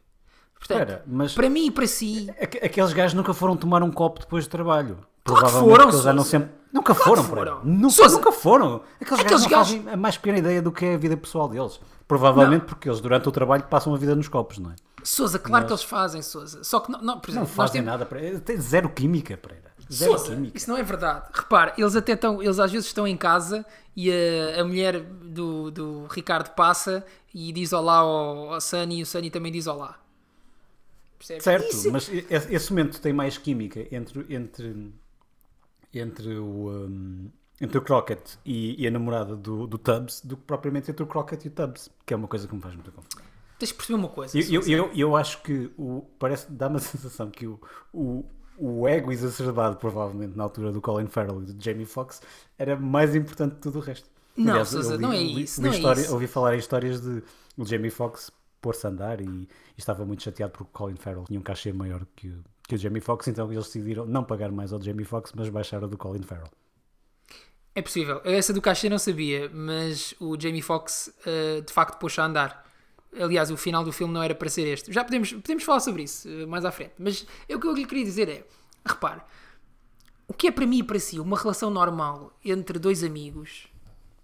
Portanto, Espera, mas para mim e para si, aque- aqueles gajos nunca foram tomar um copo depois do trabalho. Claro que foram, eles andam Sousa. sempre. Nunca Claro foram, foram. Nunca, Sousa. nunca foram. Aqueles, Aqueles gajos não gajos- fazem a mais pequena ideia do que é a vida pessoal deles. Provavelmente porque eles durante o trabalho passam a vida nos copos, não é? Souza, claro que eles fazem, Souza. Só que, não, não, por Não exemplo, nós fazem temos... nada para. Tem zero química, Pereira. Zero química. isso não é verdade. Repare, eles até estão, eles às vezes estão em casa e a, a mulher do, do Ricardo passa e diz olá ao, ao Sunny e o Sunny também diz olá. Percebes? Certo, Isso- mas esse momento tem mais química entre, entre, entre, o, um, entre o Crockett e, e a namorada do, do Tubbs do que propriamente entre o Crockett e o Tubbs, que é uma coisa que me faz muita confusão. Tens de perceber uma coisa. Eu, eu, eu, eu acho que o, parece, dá-me a sensação que o, o, o ego exacerbado, provavelmente, na altura do Colin Farrell e do Jamie Foxx, era mais importante que tudo o resto. Não, Sousa, eu não é isso, ouvi não é história- isso. Ouvi falar em histórias de o Jamie Foxx pôr-se a andar e, e estava muito chateado porque o Colin Farrell tinha um cachê maior que o, que o Jamie Foxx, então eles decidiram não pagar mais ao Jamie Foxx, mas baixar o do Colin Farrell. É possível. Essa do cachê não sabia, mas o Jamie Foxx eh, de facto pôs a andar. Aliás, o final do filme não era para ser este. Já podemos, podemos falar sobre isso eh, mais à frente. Mas eu, o que eu lhe queria dizer é: repare, o que é para mim e para si uma relação normal entre dois amigos,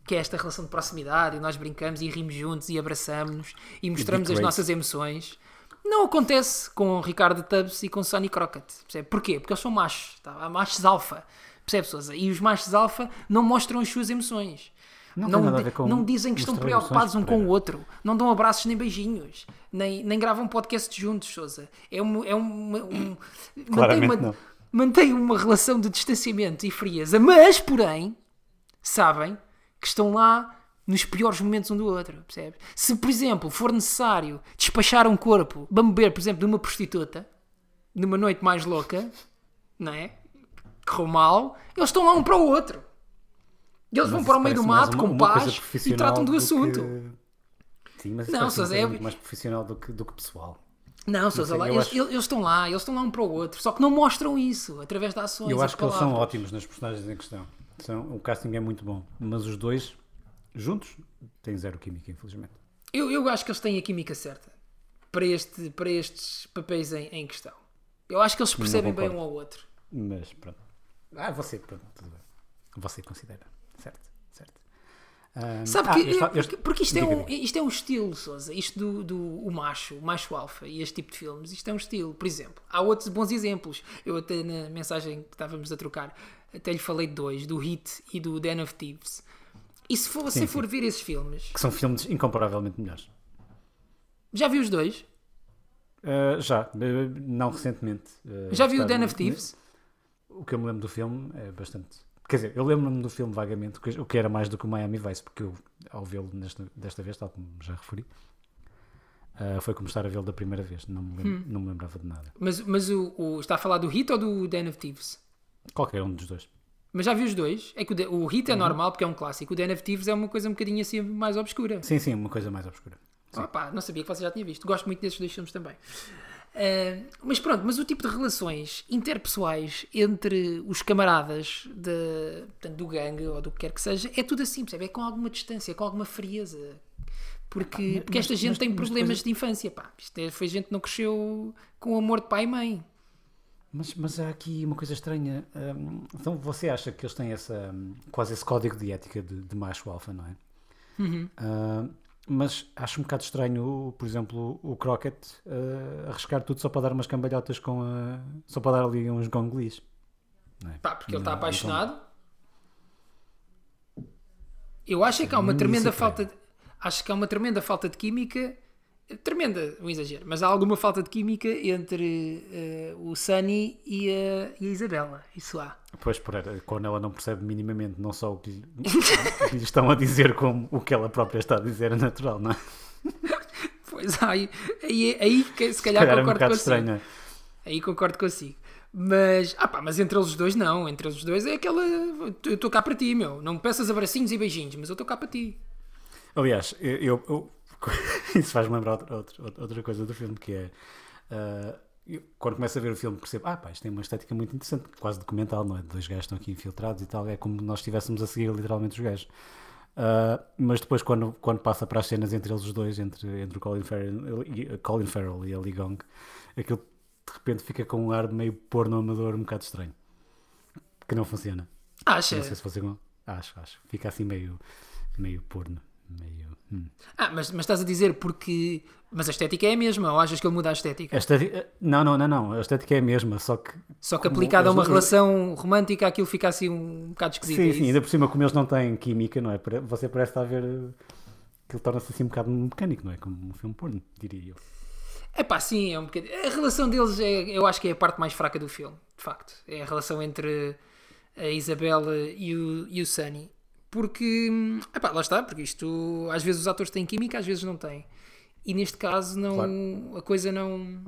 que é esta relação de proximidade, e nós brincamos e rimos juntos e abraçamos-nos e mostramos as nossas emoções, não acontece com Ricardo Tubbs e com Sonny Crockett. Percebe? Porquê? Porque eles são machos, tá? machos alfa. Percebe, Sousa? E os machos alfa não mostram as suas emoções. Não Não, não dizem que estão preocupados um com o outro. Não dão abraços nem beijinhos. Nem, nem gravam podcast juntos, Sousa. É, um, é uma, um, mantém, uma, mantém uma relação de distanciamento e frieza. Mas, porém, sabem que estão lá nos piores momentos um do outro, percebe? Se, por exemplo, for necessário despachar um corpo, vamos beber, por exemplo, de uma prostituta, numa noite mais louca, não é? Correu mal, eles estão lá um para o outro. E eles Mas vão para o meio do mato uma- com uma paz e tratam do que- assunto. Sim, mas isso Não, Sousa, coisa é- muito mais profissional do que, do que pessoal. Não, Sousa, sei, eu eles, acho- eles estão lá, eles estão lá um para o outro, só que não mostram isso através de ações. Eu acho que eles são ótimos nas personagens em questão. São, o casting é muito bom, mas os dois juntos têm zero química, infelizmente. Eu, eu acho que eles têm a química certa para, este, para estes papéis em, em questão. Eu acho que eles percebem bem um ao outro. Mas pronto. Ah, você, pronto, tudo bem. Você considera. Ahm, Sabe ah, que, esta- eu porque, isto, é um, isto é um estilo, Sousa. Isto do, do o macho, o macho alfa e este tipo de filmes, isto é um estilo. Por exemplo, há outros bons exemplos. Eu até na mensagem que estávamos a trocar, até lhe falei de dois, do Hit e do Den of Thieves. E se for- você Sim, for ver esses filmes, Que são filmes incomparavelmente melhores. já viu os dois? Ah, já, não recentemente. Ah, Já viu o Den of Thieves? O que eu me lembro do filme é bastante. Quer dizer, eu lembro-me do filme vagamente, o que- era mais do que o Miami Vice, porque eu, ao vê-lo desta vez, tal como já referi, ah, foi como estar a vê-lo da primeira vez. Não me, lem- Hum. não me lembrava de nada. Mas, mas o, o- está a falar do Hit ou do Den of Thieves? Qualquer um dos dois. Mas já viu os dois? É que o, o Hit é Uhum. normal porque é um clássico. O Den of Thieves é uma coisa um bocadinho assim mais obscura. Sim, sim, uma coisa mais obscura. Não sabia que você já tinha visto. Gosto muito desses dois filmes também. Ah, mas pronto, mas o tipo de relações interpessoais entre os camaradas de, portanto, do gangue ou do que quer que seja é tudo assim, percebe? É com alguma distância, com alguma frieza. Porque, porque esta gente mas- tem mas problemas de infância, pá. Isto é- foi gente que não cresceu com o amor de pai e mãe. Mas, mas há aqui uma coisa estranha. hum, então você acha que eles têm essa, hum, quase esse código de ética de, de macho alfa, não é? Uhum. Ah, mas acho um bocado estranho, por exemplo, o Crockett ah, arriscar tudo só para dar umas cambalhotas com a. só para dar ali uns gonglis. É? Pá, porque ele está apaixonado. Eu acho é que há uma Sim, tremenda isso é falta de, acho que há uma tremenda falta de química tremenda, um exagero, mas há alguma falta de química entre eh, o Sunny e a, e a Isabela, isso há. Pois, por era, quando ela não percebe minimamente não só o que, lhe, o que lhe estão a dizer, como o que ela própria está a dizer é natural, não é? Pois aí, aí, aí se calhar, Calhar é um concordo consigo. estranho. Aí concordo consigo. Mas, ah pá, mas entre eles dois não, entre eles dois é aquela, eu estou cá para ti, meu, não me peças abracinhos e beijinhos, mas eu estou cá para ti. Aliás, eu- eu- [laughs] isso faz-me lembrar outra, outra, outra coisa do filme que é ah, eu, quando começo a ver o filme percebo, ah pá, isto tem uma estética muito interessante, quase documental, não é? Dois gajos estão aqui infiltrados e tal, é como nós estivéssemos a seguir literalmente os gajos. Ah, mas depois quando, quando passa para as cenas entre eles os dois, entre, entre o Colin Farrell, e, Colin Farrell e a Lee Gong, aquilo de repente fica com um ar meio porno amador um bocado estranho. Que não funciona. Acha? Não sei se você... Acho, acho. Fica assim meio, meio porno. meio. Hum. Ah, mas, mas estás a dizer porque. Mas a estética é a mesma, ou achas que ele muda a estética? A estética- Não, não, não, não. A estética é a mesma, só que. Só que como aplicado a uma relação romântica, aquilo fica assim um bocado esquisito. Sim, é sim, ainda por cima, como eles não têm química, não é? Você parece estar a ver. que ele torna-se assim um bocado mecânico, não é? Como um filme porno, diria eu. É pá, sim, é um bocadinho. A relação deles é, eu acho que é a parte mais fraca do filme, de facto. É a relação entre a Isabela e o, e o Sunny. Porque, é pá, lá está, porque isto, às vezes os atores têm química, às vezes não têm. E neste caso, não, Claro. a coisa não.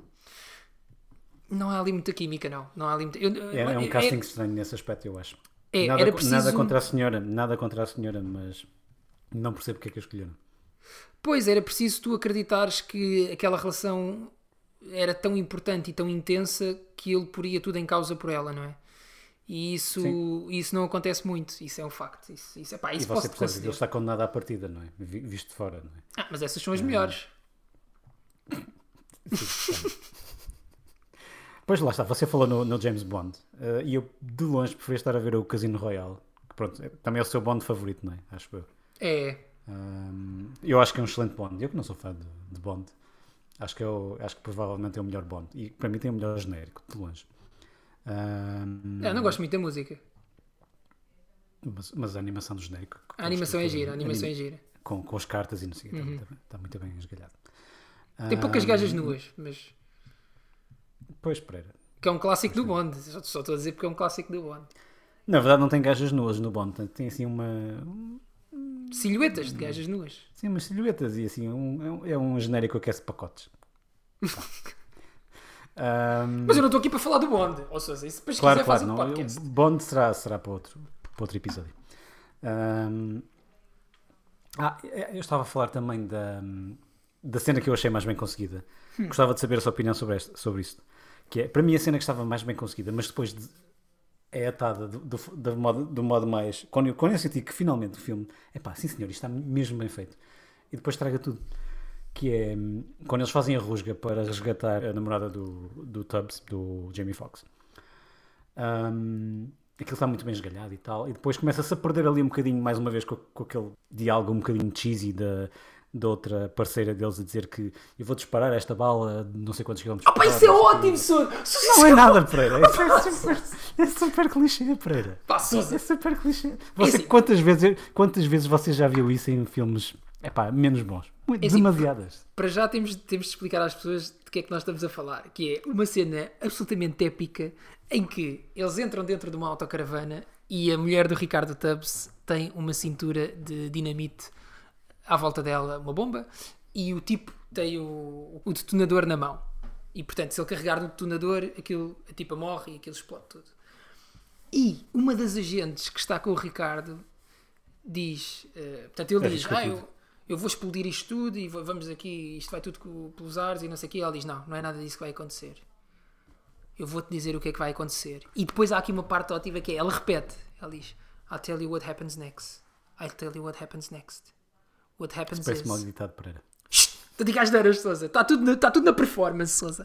Não há ali muita química, não. Não há ali muita. eu- É, é um é- casting estranho nesse aspecto, eu acho. É, nada, era co- preciso- nada contra a senhora, nada contra a senhora, mas não percebo porque é que a escolheram. Pois, era preciso tu acreditares que aquela relação era tão importante e tão intensa que ele poria tudo em causa por ela, não é? E isso, isso não acontece muito, isso é um facto. Isso, isso, epá, E isso você posso percebe que ele está condenado à partida, não é? Vi- Visto de fora, não é? Ah, mas essas são as melhores. [coughs] Pois lá está, você falou no, no James Bond eh, e eu de longe preferia estar a ver o Casino Royale, que pronto, é- também é o seu Bond favorito, não é? Acho eu. É, Ahm, eu acho que é um excelente Bond. Eu que não sou fã de, de Bond, acho que, é o- acho que provavelmente é o melhor Bond. E para mim tem o melhor genérico, de longe. Ahm, eu não gosto muito da música. mas, mas a animação do genérico. A animação é gira, a animação é anim- gira. Com, com as cartas e não sei o que, está, muito bem, está muito bem esgalhado. Tem poucas gajas nuas, mas Pois, Pereira. que é um clássico do Bond. Só só estou a dizer porque é um clássico do Bond. Na verdade, não tem gajas nuas no Bond, tem- assim uma. Silhuetas de gajas nuas. Sim, umas silhuetas e assim, um, é um- é um genérico que aquece pacotes. [laughs] Ahm, Mas eu não estou aqui para falar do Bond. Ou seja, isso depois claro, quiser claro, faz um não, podcast. o Bond será, será para, outro, para outro episódio. Ahm, ah, eu estava a falar também da, da cena que eu achei mais bem conseguida. Hum. Gostava de saber a sua opinião sobre, esta, sobre isto. Que é, para mim, a cena que estava mais bem conseguida, mas depois de- é atada do, do, do modo, do modo mais. Quando eu, quando eu senti que finalmente o filme. É pá, sim senhor, isto está mesmo bem feito. E depois traga tudo. Que é quando eles fazem a rusga para resgatar a namorada do, do Tubbs, do Jamie Foxx. Hum, aquilo está muito bem esgalhado e tal. E depois começa-se a perder ali um bocadinho, mais uma vez, com, com aquele diálogo um bocadinho cheesy da, da outra parceira deles a dizer que eu vou disparar esta bala de não sei quantos quilómetros pá, isso é ótimo, Sousa! Não é nada, Pereira. Isso é [laughs] super, é super clichê, Pereira. Pá, É super clichê. Você, assim- quantas, vezes, quantas vezes você já viu isso em filmes epá, menos bons? Muito, É assim, demasiadas. Para já temos, temos de explicar às pessoas de que é que nós estamos a falar, que é uma cena absolutamente épica em que eles entram dentro de uma autocaravana e a mulher do Ricardo Tubbs tem uma cintura de dinamite à volta dela, uma bomba, e o tipo tem o, o detonador na mão. E portanto, se ele carregar no detonador, aquilo, a tipa morre e aquilo explode tudo. E uma das agentes que está com o Ricardo diz, eh, portanto, ele diz, Arrisca ah, eu, eu vou explodir isto tudo e vamos aqui, isto vai tudo pelos ares e não sei o quê. Ela diz, não, não é nada disso que vai acontecer. Eu vou-te dizer o que é que vai acontecer. E depois há aqui uma parte ótima que é, ela repete, ela diz, I'll tell you what happens next. I'll tell you what happens next. What happens Parece is... mal editado, Pereira. Estou a dizer às neiras, Sousa. Está tudo, na, está tudo na performance, Sousa.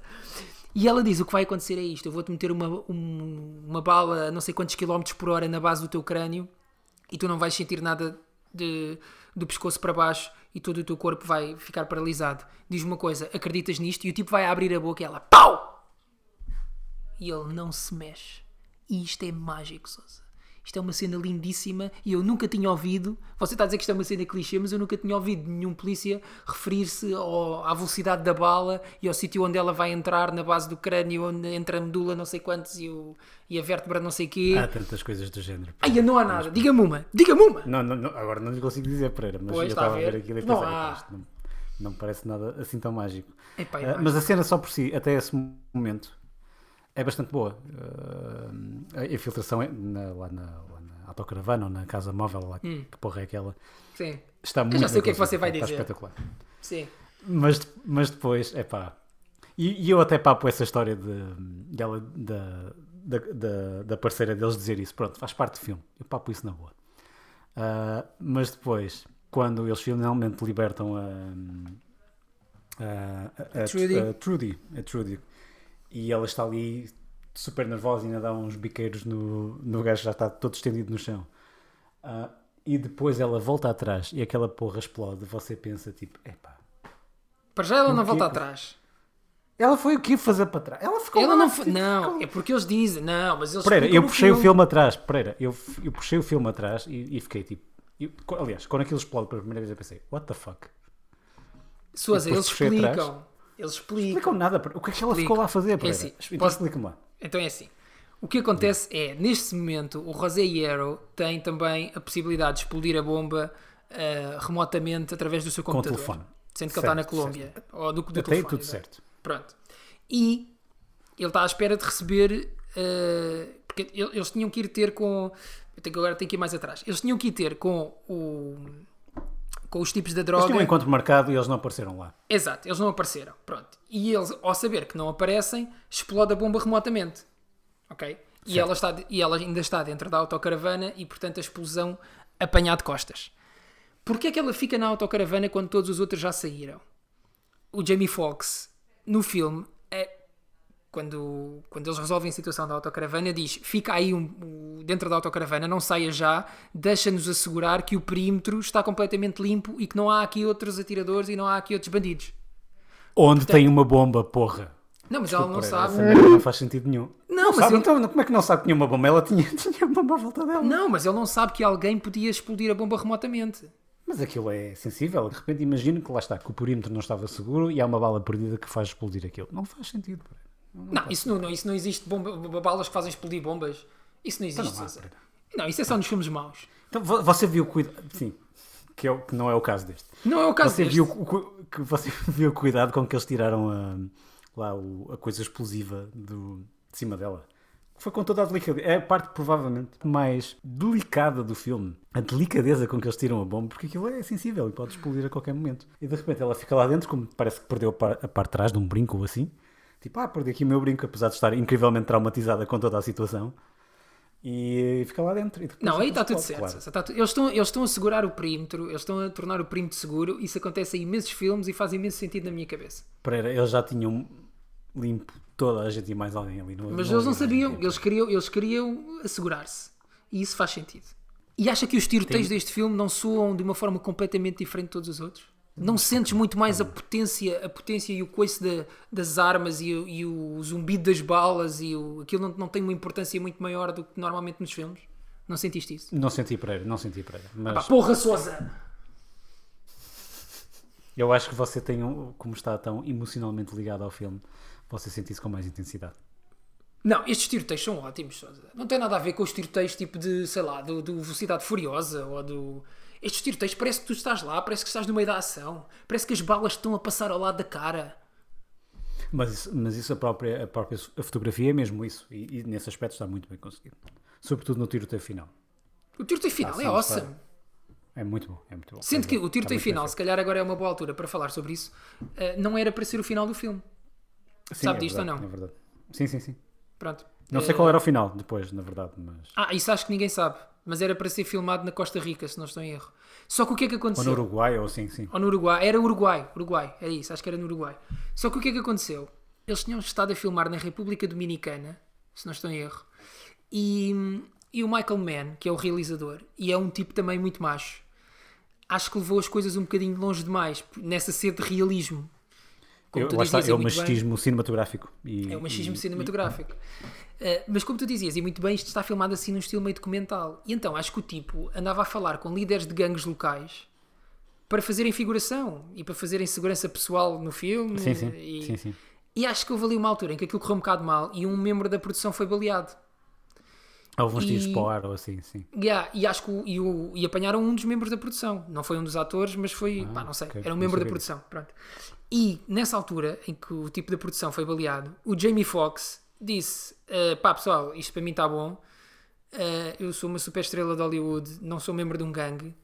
E ela diz: O que vai acontecer é isto. Eu vou-te meter uma, um- uma bala a não sei quantos quilómetros por hora na base do teu crânio e tu não vais sentir nada de, do pescoço para baixo e todo o teu corpo vai ficar paralisado. Diz uma coisa: Acreditas nisto? E o tipo vai abrir a boca e ela PAU! E ele não se mexe. E isto é mágico, Sousa. Isto é uma cena lindíssima e eu nunca tinha ouvido. Você está a dizer que isto é uma cena clichê, mas eu nunca tinha ouvido nenhum polícia referir-se à velocidade da bala e ao sítio onde ela vai entrar, na base do crânio, onde entra a medula, não sei quantos, e, o, e a vértebra, não sei quê. Há tantas coisas do género. Ai, não há nada. Diga-me uma. Diga-me uma. Não, não, não, agora não lhe consigo dizer, Pereira, mas Pois, eu estava a ver aquilo e Não pensei, há. "Epá, isto não, não me parece nada assim tão mágico. Epá, Ah, acho. mas a cena só por si, até esse momento, é bastante boa. Ah, a infiltração é na- lá, na, lá na autocaravana ou na casa móvel, lá, que porra é aquela, Sim. está muito Hum. já sei o que é que você vai está dizer. espetacular. Sim. Mas, mas depois, é pá. E, e eu até papo essa história de, dela, da, da, da, parceira deles dizer isso. Pronto, faz parte do filme. Eu papo isso na boa. Ah, mas depois, quando eles finalmente libertam a, a, a, a- Trudy. a Trudy, a Trudy, e ela está ali super nervosa e ainda dá uns biqueiros no, no gajo que já está todo estendido no chão. Ah, e depois ela volta atrás e aquela porra explode, você pensa tipo, epá, Para já ela não O quê? volta atrás. ela foi o que fazer para trás? Ela ficou Ela não, foi- tipo, não, ficou- é porque eles dizem, não, mas eles Pereira, explicam eu puxei o filme atrás, Pereira, eu, eu puxei o filme atrás e, e fiquei tipo, eu- aliás, quando aquilo explode pela primeira vez eu pensei, what the fuck? Sousa, e eles puxei atrás. Eles explicam. Explicam nada, o que é que ela ficou lá a fazer, Pereira? assim, Então posso- explica-me lá. Então é assim. O que acontece é, neste momento, o Rosé Hierro tem também a possibilidade de explodir a bomba ah, remotamente através do seu o computador. telefone. Sendo que ele está na Certo, Colômbia. Ou do, do Até telefone, tudo certo. Pronto. E ele está à espera de receber. eh, porque el- eles tinham que ir ter com. Eu tenho, que- agora tenho que ir mais atrás. Eles tinham que ir ter com o. Com os tipos da Eles droga. tinham um encontro marcado e eles não apareceram lá. Exato, eles não apareceram. Pronto. E eles, ao saber que não aparecem, explode a bomba remotamente. Ok? E ela, está, e ela ainda está dentro da autocaravana e, portanto, a explosão apanha de costas. Porquê é que ela fica na autocaravana quando todos os outros já saíram? O Jamie Foxx, no filme, é, quando, quando eles resolvem a situação da autocaravana, diz: fica aí um- um- dentro da autocaravana, não saia já, deixa-nos assegurar que o perímetro está completamente limpo e que não há aqui outros atiradores e não há aqui outros bandidos. Onde tem uma bomba, porra. Não, mas ela não sabe. Essa merda não faz sentido nenhum. Não, mas sabe, ele- então, como é que não sabe que tinha uma bomba? Ela tinha, [laughs] tinha uma bomba à volta dela. Não, mas ele não sabe que alguém podia explodir a bomba remotamente. Mas aquilo é sensível. De repente imagino que lá está, que o perímetro não estava seguro e há uma bala perdida que faz explodir aquilo. Não faz sentido. Não, isso não, não, isso não existe bomba, balas que fazem explodir bombas. Isso não existe. Então não não, isso é só nos filmes maus. Então vo- você viu cuidado. Sim, que, é que não é o caso deste. Não é o caso Você deste. viu, o que você [laughs] viu o cuidado com que eles tiraram a, lá o- a coisa explosiva do, de cima dela? Foi com toda a delicadeza. É a parte provavelmente mais delicada do filme. A delicadeza com que eles tiram a bomba, porque aquilo é sensível e pode explodir a qualquer momento. E de repente ela fica lá dentro, como parece que perdeu a parte de trás de um brinco ou assim. Tipo, ah, perdi aqui o meu brinco, apesar de estar incrivelmente traumatizada com toda a situação. E fica lá dentro. Não, aí está tudo certo. claro. Está tu- Eles, estão, eles estão a segurar o perímetro, eles estão a tornar o perímetro seguro. Isso acontece em imensos filmes e faz imenso sentido na minha cabeça. Pereira, eles já tinham limpo toda a gente e mais alguém ali. Não, Mas eles não sabiam, eles queriam, eles queriam assegurar-se. E isso faz sentido. E acha que os tiroteios deste filme não soam de uma forma completamente diferente de todos os outros? Não sentes muito mais a potência, a potência e o coice da- das armas e, o- e o zumbido das balas e o, aquilo não, não tem uma importância muito maior do que normalmente nos filmes? Não sentiste isso? Não senti Pereira, não senti Pereira. Mas Pá, porra, Sousa! eu acho que você tem, um, como está tão emocionalmente ligado ao filme, você sente isso com mais intensidade. Não, estes tiroteios são ótimos, Sousa. Não tem nada a ver com os tiroteios tipo de, sei lá, do, do Velocidade Furiosa ou do. Estes tiroteios parece que tu estás lá, parece que estás no meio da ação, parece que as balas estão a passar ao lado da cara. Mas, isso- mas isso, a própria, a própria a fotografia é mesmo isso. E, e nesse aspecto está muito bem conseguido. Sobretudo no tiroteio final. O tiroteio final é awesome. está- É muito bom, é muito bom. Sendo É que bom, o tiroteio final, se calhar agora é uma boa altura para falar sobre isso, eh, não era para ser o final do filme. Sim, sabe é disto ou verdade, não? É verdade. Sim, sim, sim. Pronto. Não sei Eh, qual era o final depois, na verdade, mas. Ah, isso acho que ninguém sabe. Mas era para ser filmado na Costa Rica, se não estou em erro. Só que o que é que Ou aconteceu? no Uruguai, ou assim, sim. Ou no Uruguai. Era Uruguai. Uruguai. Era isso. Acho que era no Uruguai. Só que o que é que aconteceu? Eles tinham estado a filmar na República Dominicana, se não estou em erro. E, e o Michael Mann, que é o realizador, e é um tipo também muito macho, acho que levou as coisas um bocadinho longe demais, nessa sede de realismo. Como Eu, tu lá está, dizias, é o muito bem- machismo cinematográfico. E, é o machismo e- cinematográfico. Uh, mas como tu dizias, e muito bem, isto está filmado assim num estilo meio documental. E então acho que o tipo andava a falar com líderes de gangues locais para fazerem figuração e para fazerem segurança pessoal no filme. Sim, sim, E, sim, sim. e acho que houve ali uma altura em que aquilo correu um bocado mal e um membro da produção foi baleado. Houve uns E- tiros para o ar ou assim, sim. Yeah, e acho que o, e, o- e apanharam um dos membros da produção. Não foi um dos atores, mas foi. pá, não sei. ok, Era um membro da produção. Pronto. E nessa altura em que o tipo da produção foi baleado, o Jamie Foxx disse: "Ah, pá, pessoal, isto para mim está bom. Ah, eu sou uma super estrela de Hollywood, não sou membro de um gangue.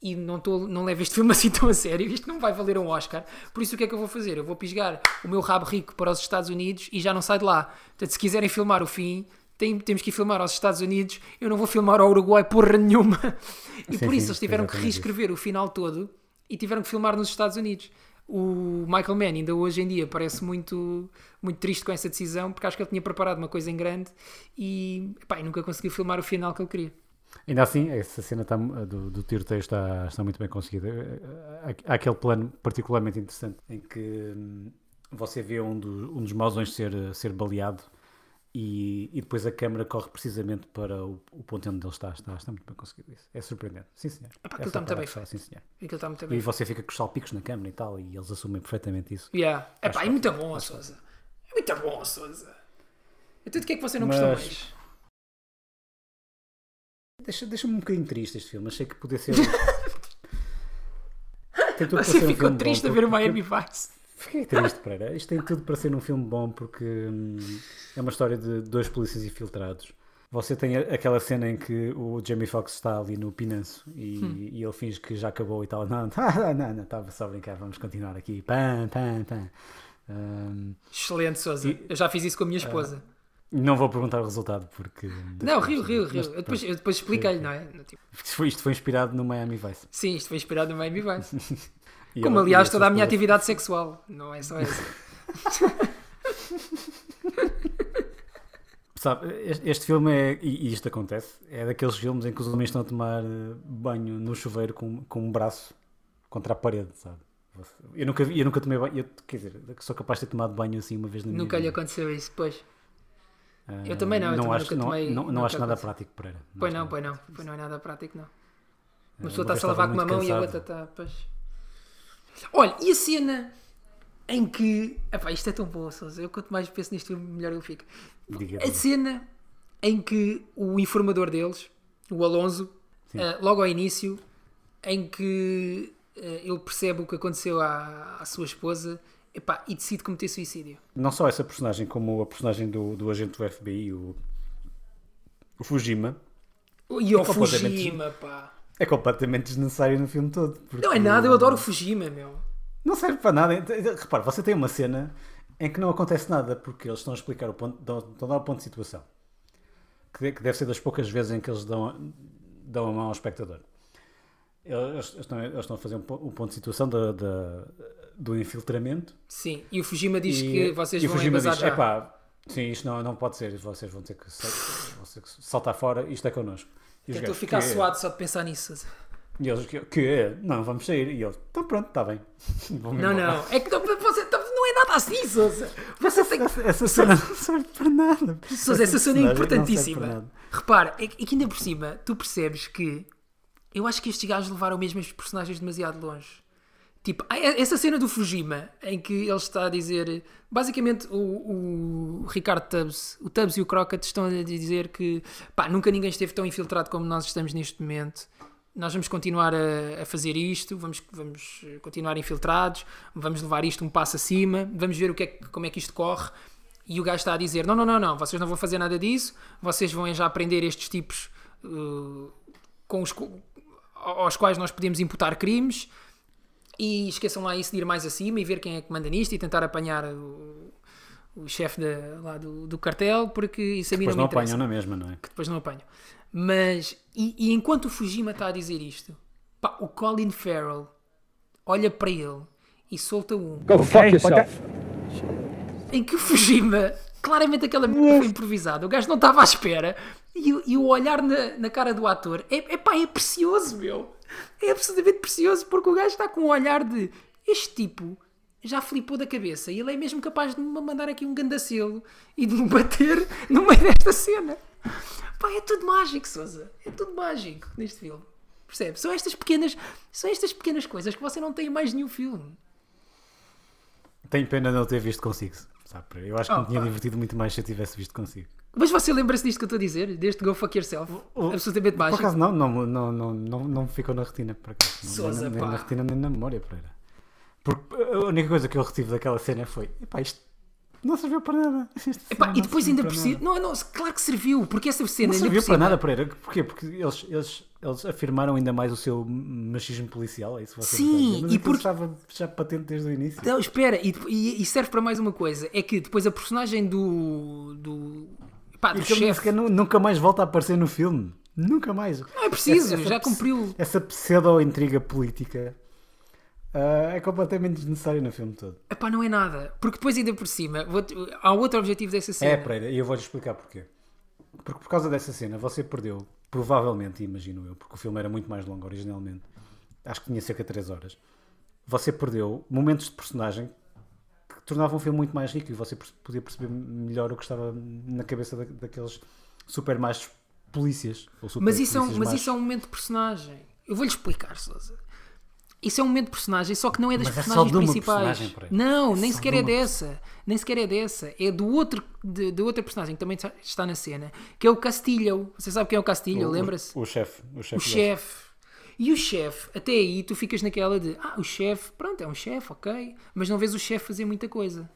E não, tô, não levo este [laughs] filme assim tão a sério. Isto não vai valer um Oscar. Por isso, o que é que eu vou fazer? Eu vou pisgar o meu rabo rico para os Estados Unidos e já não sai de lá. Portanto, se quiserem filmar o fim, tem- temos que ir filmar aos Estados Unidos. Eu não vou filmar ao Uruguai porra nenhuma. [laughs] E Sim, por isso, sim, eles tiveram que exatamente isso. reescrever o final todo e tiveram que filmar nos Estados Unidos. O Michael Mann, ainda hoje em dia, parece muito, muito triste com essa decisão porque acho que ele tinha preparado uma coisa em grande e, nunca conseguiu filmar o final que ele queria. Ainda assim, essa cena tá- do, do tiroteio está, está muito bem conseguida. Há há aquele plano particularmente interessante em que hum, você vê um, do- um dos mausões ser, ser baleado e, e depois a câmera corre precisamente para o, o ponto onde ele está. está. Está muito bem conseguido isso. É surpreendente. Sim, senhor. Epá, aquilo está muito bem feito. Sim, senhor. Aquilo está muito E bem. você fica com os salpicos na câmera e tal, e eles assumem perfeitamente isso. Yeah. Epá, é Acho muito bom, Sousa. É muito bom, Sousa. Então de que é que você não gostou Mas- mais? Deixa- Deixa-me um bocadinho triste este filme. Achei que podia ser. [laughs] Para Você ser um ficou filme bom, triste a ver o Miami Vice. Fiquei triste, Pereira. Isto tem tudo para ser um filme bom porque hum, é uma história de dois polícias infiltrados. Você tem aquela cena em que o Jamie Foxx está ali no Pinanço e, Hum. e ele finge que já acabou e tal. Não, [laughs] não, não, não, estava só a brincar, vamos continuar aqui. Pam, pam, pam. Hum, Excelente, Sousa. E- Eu já fiz isso com a minha esposa. não vou perguntar o resultado porque. não, rio, rio, rio. Eu depois, eu depois expliquei-lhe, não é? Tipo, isto, foi, isto foi inspirado no Miami Vice. sim, isto foi inspirado no Miami Vice. [laughs] E Como ela- aliás toda a minha atividade sexual. Não é só [laughs] essa. Sabe, este, filme é, e, isto acontece, é daqueles filmes em que os homens estão a tomar eh, banho no chuveiro com, com um braço contra a parede, sabe? Eu nunca, eu nunca tomei banho, eu, quer dizer, sou capaz de ter tomado banho assim uma vez na minha Nunca lhe vida. aconteceu isso, pois. Ah, eu também não, eu também acho, nunca não, tomei- não, não nunca acho nada prático, Pereira. Pois não, pois não. Pois não é nada prático, não. Ah, Uma pessoa uma está-se a lavar com uma mão e a outra cansado. está. Pois. Olha, e a cena em que. Epá, isto é tão bom, Sousa. Eu quanto mais penso nisto, melhor eu fico. A cena em que o informador deles, o Alonso, eh, logo ao início, em que eh, ele percebe o que aconteceu à, à sua esposa epá, e decide cometer suicídio. Não só essa personagem, como a personagem do, do agente do FBI, o, o Fujima, E ao completamente- Fujima, pá. É completamente desnecessário no filme todo. porque- Não é nada, eu adoro o Fujima, meu. Não serve para nada. Repare, você tem uma cena em que não acontece nada porque eles estão a explicar o ponto, estão a dar o ponto de situação. Que de- que deve ser das poucas vezes em que eles dão, dão a mão ao espectador. Eles, estão, eles estão a fazer um, po- um ponto de situação da- da- do infiltramento. Sim, e o Fujima diz e, que vocês e o vão Fujima diz: já. epá, sim, isto não, não pode ser, vocês vão ter que, sal- vão ter que saltar fora, isto é connosco. E estou a gajos, ficar "Que é?" suado só de pensar nisso. E eles, que, que é? Não, vamos sair. E ele, então pronto, está bem. [laughs] Não, embora." não, é que não, você, não é nada assim, Sousa. Você tem que. Essa, essa cena não serve para nada. Sousa, essa cena é importantíssima. Repara, é que é que ainda por cima tu percebes que eu acho que estes gajos levaram mesmo os personagens demasiado longe. Tipo, há essa cena do Fujima, em que ele está a dizer. Basicamente, o, o Ricardo Tubbs, o Tubbs e o Crockett estão a dizer que pá, nunca ninguém esteve tão infiltrado como nós estamos neste momento. Nós vamos continuar a, a fazer isto, vamos, vamos continuar infiltrados, vamos levar isto um passo acima, vamos ver o que é, como é que isto corre. E o gajo está a dizer: não, não, não, não, vocês não vão fazer nada disso, vocês vão é já aprender estes tipos uh, com os, aos quais nós podemos imputar crimes e esqueçam lá isso de ir mais acima e ver quem é que manda nisto e tentar apanhar o, o chefe da- lá do, do cartel, porque isso a mim Depois não não me interessa. apanham na mesma, não é? Que depois não apanham. Mas, e, e enquanto o Fujima está a dizer isto, pá, o Colin Farrell olha para ele e solta um Go fuck yourself. em que o Fujima, claramente aquela merda foi improvisada, o gajo não estava à espera e, o- e o olhar na, na cara do ator é, é pá, é precioso, meu. É absolutamente precioso porque o gajo está com um olhar de este tipo já flipou da cabeça e ele é mesmo capaz de me mandar aqui um gandacelo e de me bater [laughs] no meio desta cena. Pá, é tudo mágico, Sousa. É tudo mágico neste filme. Percebe? São estas pequenas, são estas pequenas coisas que você não tem em mais nenhum filme. Tenho pena de não ter visto consigo. Sabe? Eu acho que Oh, me tinha pá. divertido muito mais se eu tivesse visto consigo. Mas você lembra-se disto que eu estou a dizer? Deste Go Fuck Yourself? Absolutamente Por mágico. acaso não, não, não, não, não, não me ficou na retina. Por acaso. Não- Sousa, nem, nem na retina nem na memória, Pereira. Porque a única coisa que eu retive daquela cena foi: epá, isto não serviu para nada. [laughs] Epá, e depois ainda para por cima. Não, não, claro que serviu, porque essa cena Não serviu por para nada, Pereira. Porquê? Porque eles, eles, eles afirmaram ainda mais o seu machismo policial. É isso você Sim, e porque- estava já patente desde o início. Então, espera, e, e- e serve para mais uma coisa: é que depois a personagem do. do. Pá, E que nu- nunca mais volta a aparecer no filme. Nunca mais. Não é preciso, Essa- essa já cumpriu. Essa pseudo-intriga política ah, é completamente desnecessária no filme todo. Epá, não é nada. Porque depois, ainda por cima, vou- há outro objetivo dessa cena. É, Pereira, e eu vou-lhe explicar porquê. Porque por causa dessa cena você perdeu provavelmente, imagino eu, porque o filme era muito mais longo originalmente, acho que tinha cerca de 3 horas, você perdeu momentos de personagem que tornavam o filme muito mais rico e você podia perceber melhor o que estava na cabeça da- daqueles super machos polícias. Ou super Mas isso, é um, mas isso é um momento de personagem. Eu vou-lhe explicar, Sousa. Isso é um momento de personagem, só que não é das Mas é só personagens de uma principais. personagem, não, É nem só sequer de é dessa. Nem sequer é dessa. É do outro, de, de outra personagem que também está- na cena, que é o Castilho. Você sabe quem é o Castilho? O- Lembra-se? O chefe. O O chefe. E o chefe, até aí tu ficas naquela de ah, o chefe, pronto, é um chefe, ok. Mas não vês o chefe fazer muita coisa.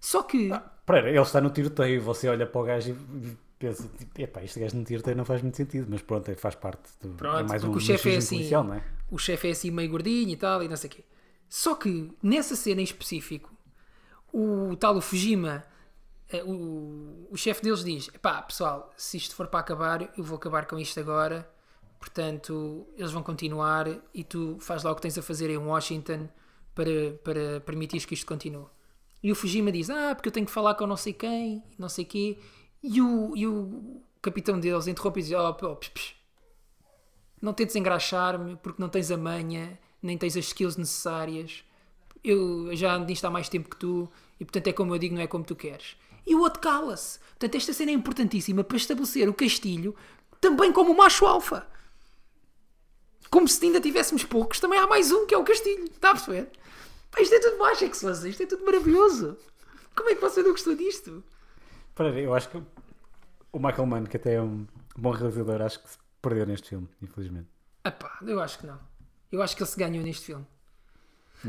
Só que. Pereira, ele está no tiroteio, você olha para o gajo e pensa, tipo, epá, este gajo no tiroteio não faz muito sentido, mas pronto, é- faz parte do. Pronto, é mais um porque o chefe é assim. policial, não é? O chefe é assim meio gordinho e tal, e não sei o quê. Só que nessa cena em específico, o tal o Fujima, eh, o, o chefe deles diz: pá, pessoal, se isto for para acabar, eu vou acabar com isto agora. Portanto, eles vão continuar e tu faz lá o que tens a fazer em Washington para, para permitir que isto continue. E o Fujima diz: Ah, porque eu tenho que falar com não sei quem, não sei quê. E o, e o capitão deles interrompe e diz: Oh, pô, psh, psh, não tentes engraxar-me porque não tens a manha, nem tens as skills necessárias. Eu já ando nisto há mais tempo que tu e, portanto, é como eu digo, não é como tu queres. E o outro cala-se. Portanto, esta cena é importantíssima para estabelecer o Castilho também como macho alfa. Como se ainda tivéssemos poucos, também há mais um que é o Castilho. Está a perceber? Pá, isto é tudo mágico, que se. Isto é tudo maravilhoso. Como é que você não gostou disto? Pereira, eu acho que o Michael Mann, que até é um bom realizador, acho que se perdeu neste filme, infelizmente. Epá, eu acho que não. Eu acho que ele se ganhou neste filme.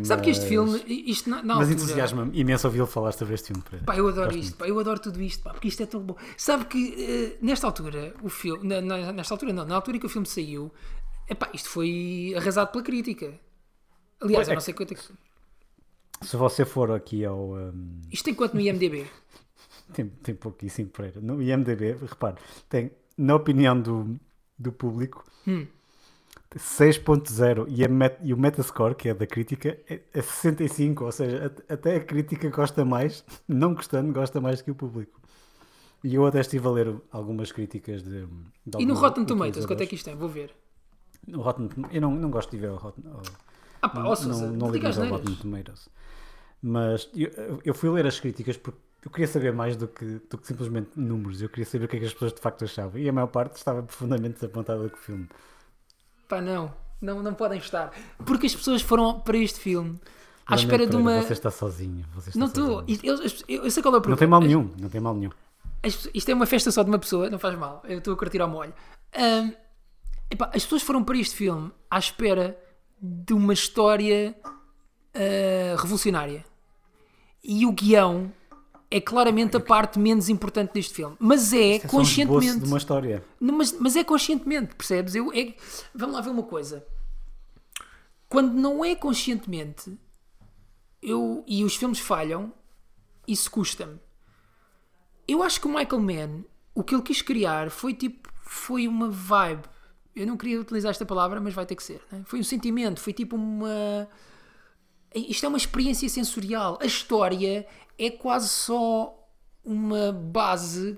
Sabe que este Mas- filme, isto na, na Mas altura- entusiasma-me imenso ouvi-lo falar sobre este filme. Pá, eu adoro Gosto isto, muito. pá, eu adoro tudo isto, pá, porque isto é tão bom. Sabe que eh, nesta altura, o filme, na- na- nesta altura não, na altura que o filme saiu, epá, isto foi arrasado pela crítica. Aliás, é eu não sei quanto é que. Se você for aqui ao. um, Isto tem quanto no IMDB? [laughs] tem, tem pouquíssimo Pereira. No IMDB, repare, tem, na opinião do, do público, Hum. 6.0 e, a met- e o Metascore, que é da crítica, é, é 65. Ou seja, at- até a crítica gosta mais, [laughs] não gostando, gosta mais que o público. E eu até estive a ler algumas críticas de. de E no Rotten Tomatoes, quanto é que isto tem? Vou ver. No Rotten, eu não, não gosto de ver o Rotten. o- Ah pá, não, não, não ligo ao. Rotten Tomatoes. Mas eu, eu fui ler as críticas porque eu queria saber mais do que, do que simplesmente números. Eu queria saber o que é que as pessoas de facto achavam. E a maior parte estava profundamente desapontada com o filme. Pá, não, não, não podem estar. Porque as pessoas foram para este filme à espera de uma. Você está sozinho. Você está Não estou. Eu, eu- eu sei qual é o problema. Não tem mal nenhum. Não tem mal nenhum. As- isto é uma festa só de uma pessoa, não faz mal. Eu estou a curtir ao molho. Ahm, epá, as pessoas foram para este filme à espera de uma história ah, revolucionária. E o guião é claramente a parte menos importante deste filme. Mas é É só um conscientemente. de uma história. Mas, mas é conscientemente, percebes? Eu, é, vamos lá ver uma coisa. Quando não é conscientemente, eu, e os filmes falham, isso custa-me. Eu acho que o Michael Mann, o que ele quis criar foi tipo, foi uma vibe. Eu não queria utilizar esta palavra, mas vai ter que ser. né? Foi um sentimento, foi tipo uma. Isto é uma experiência sensorial. A história é quase só uma base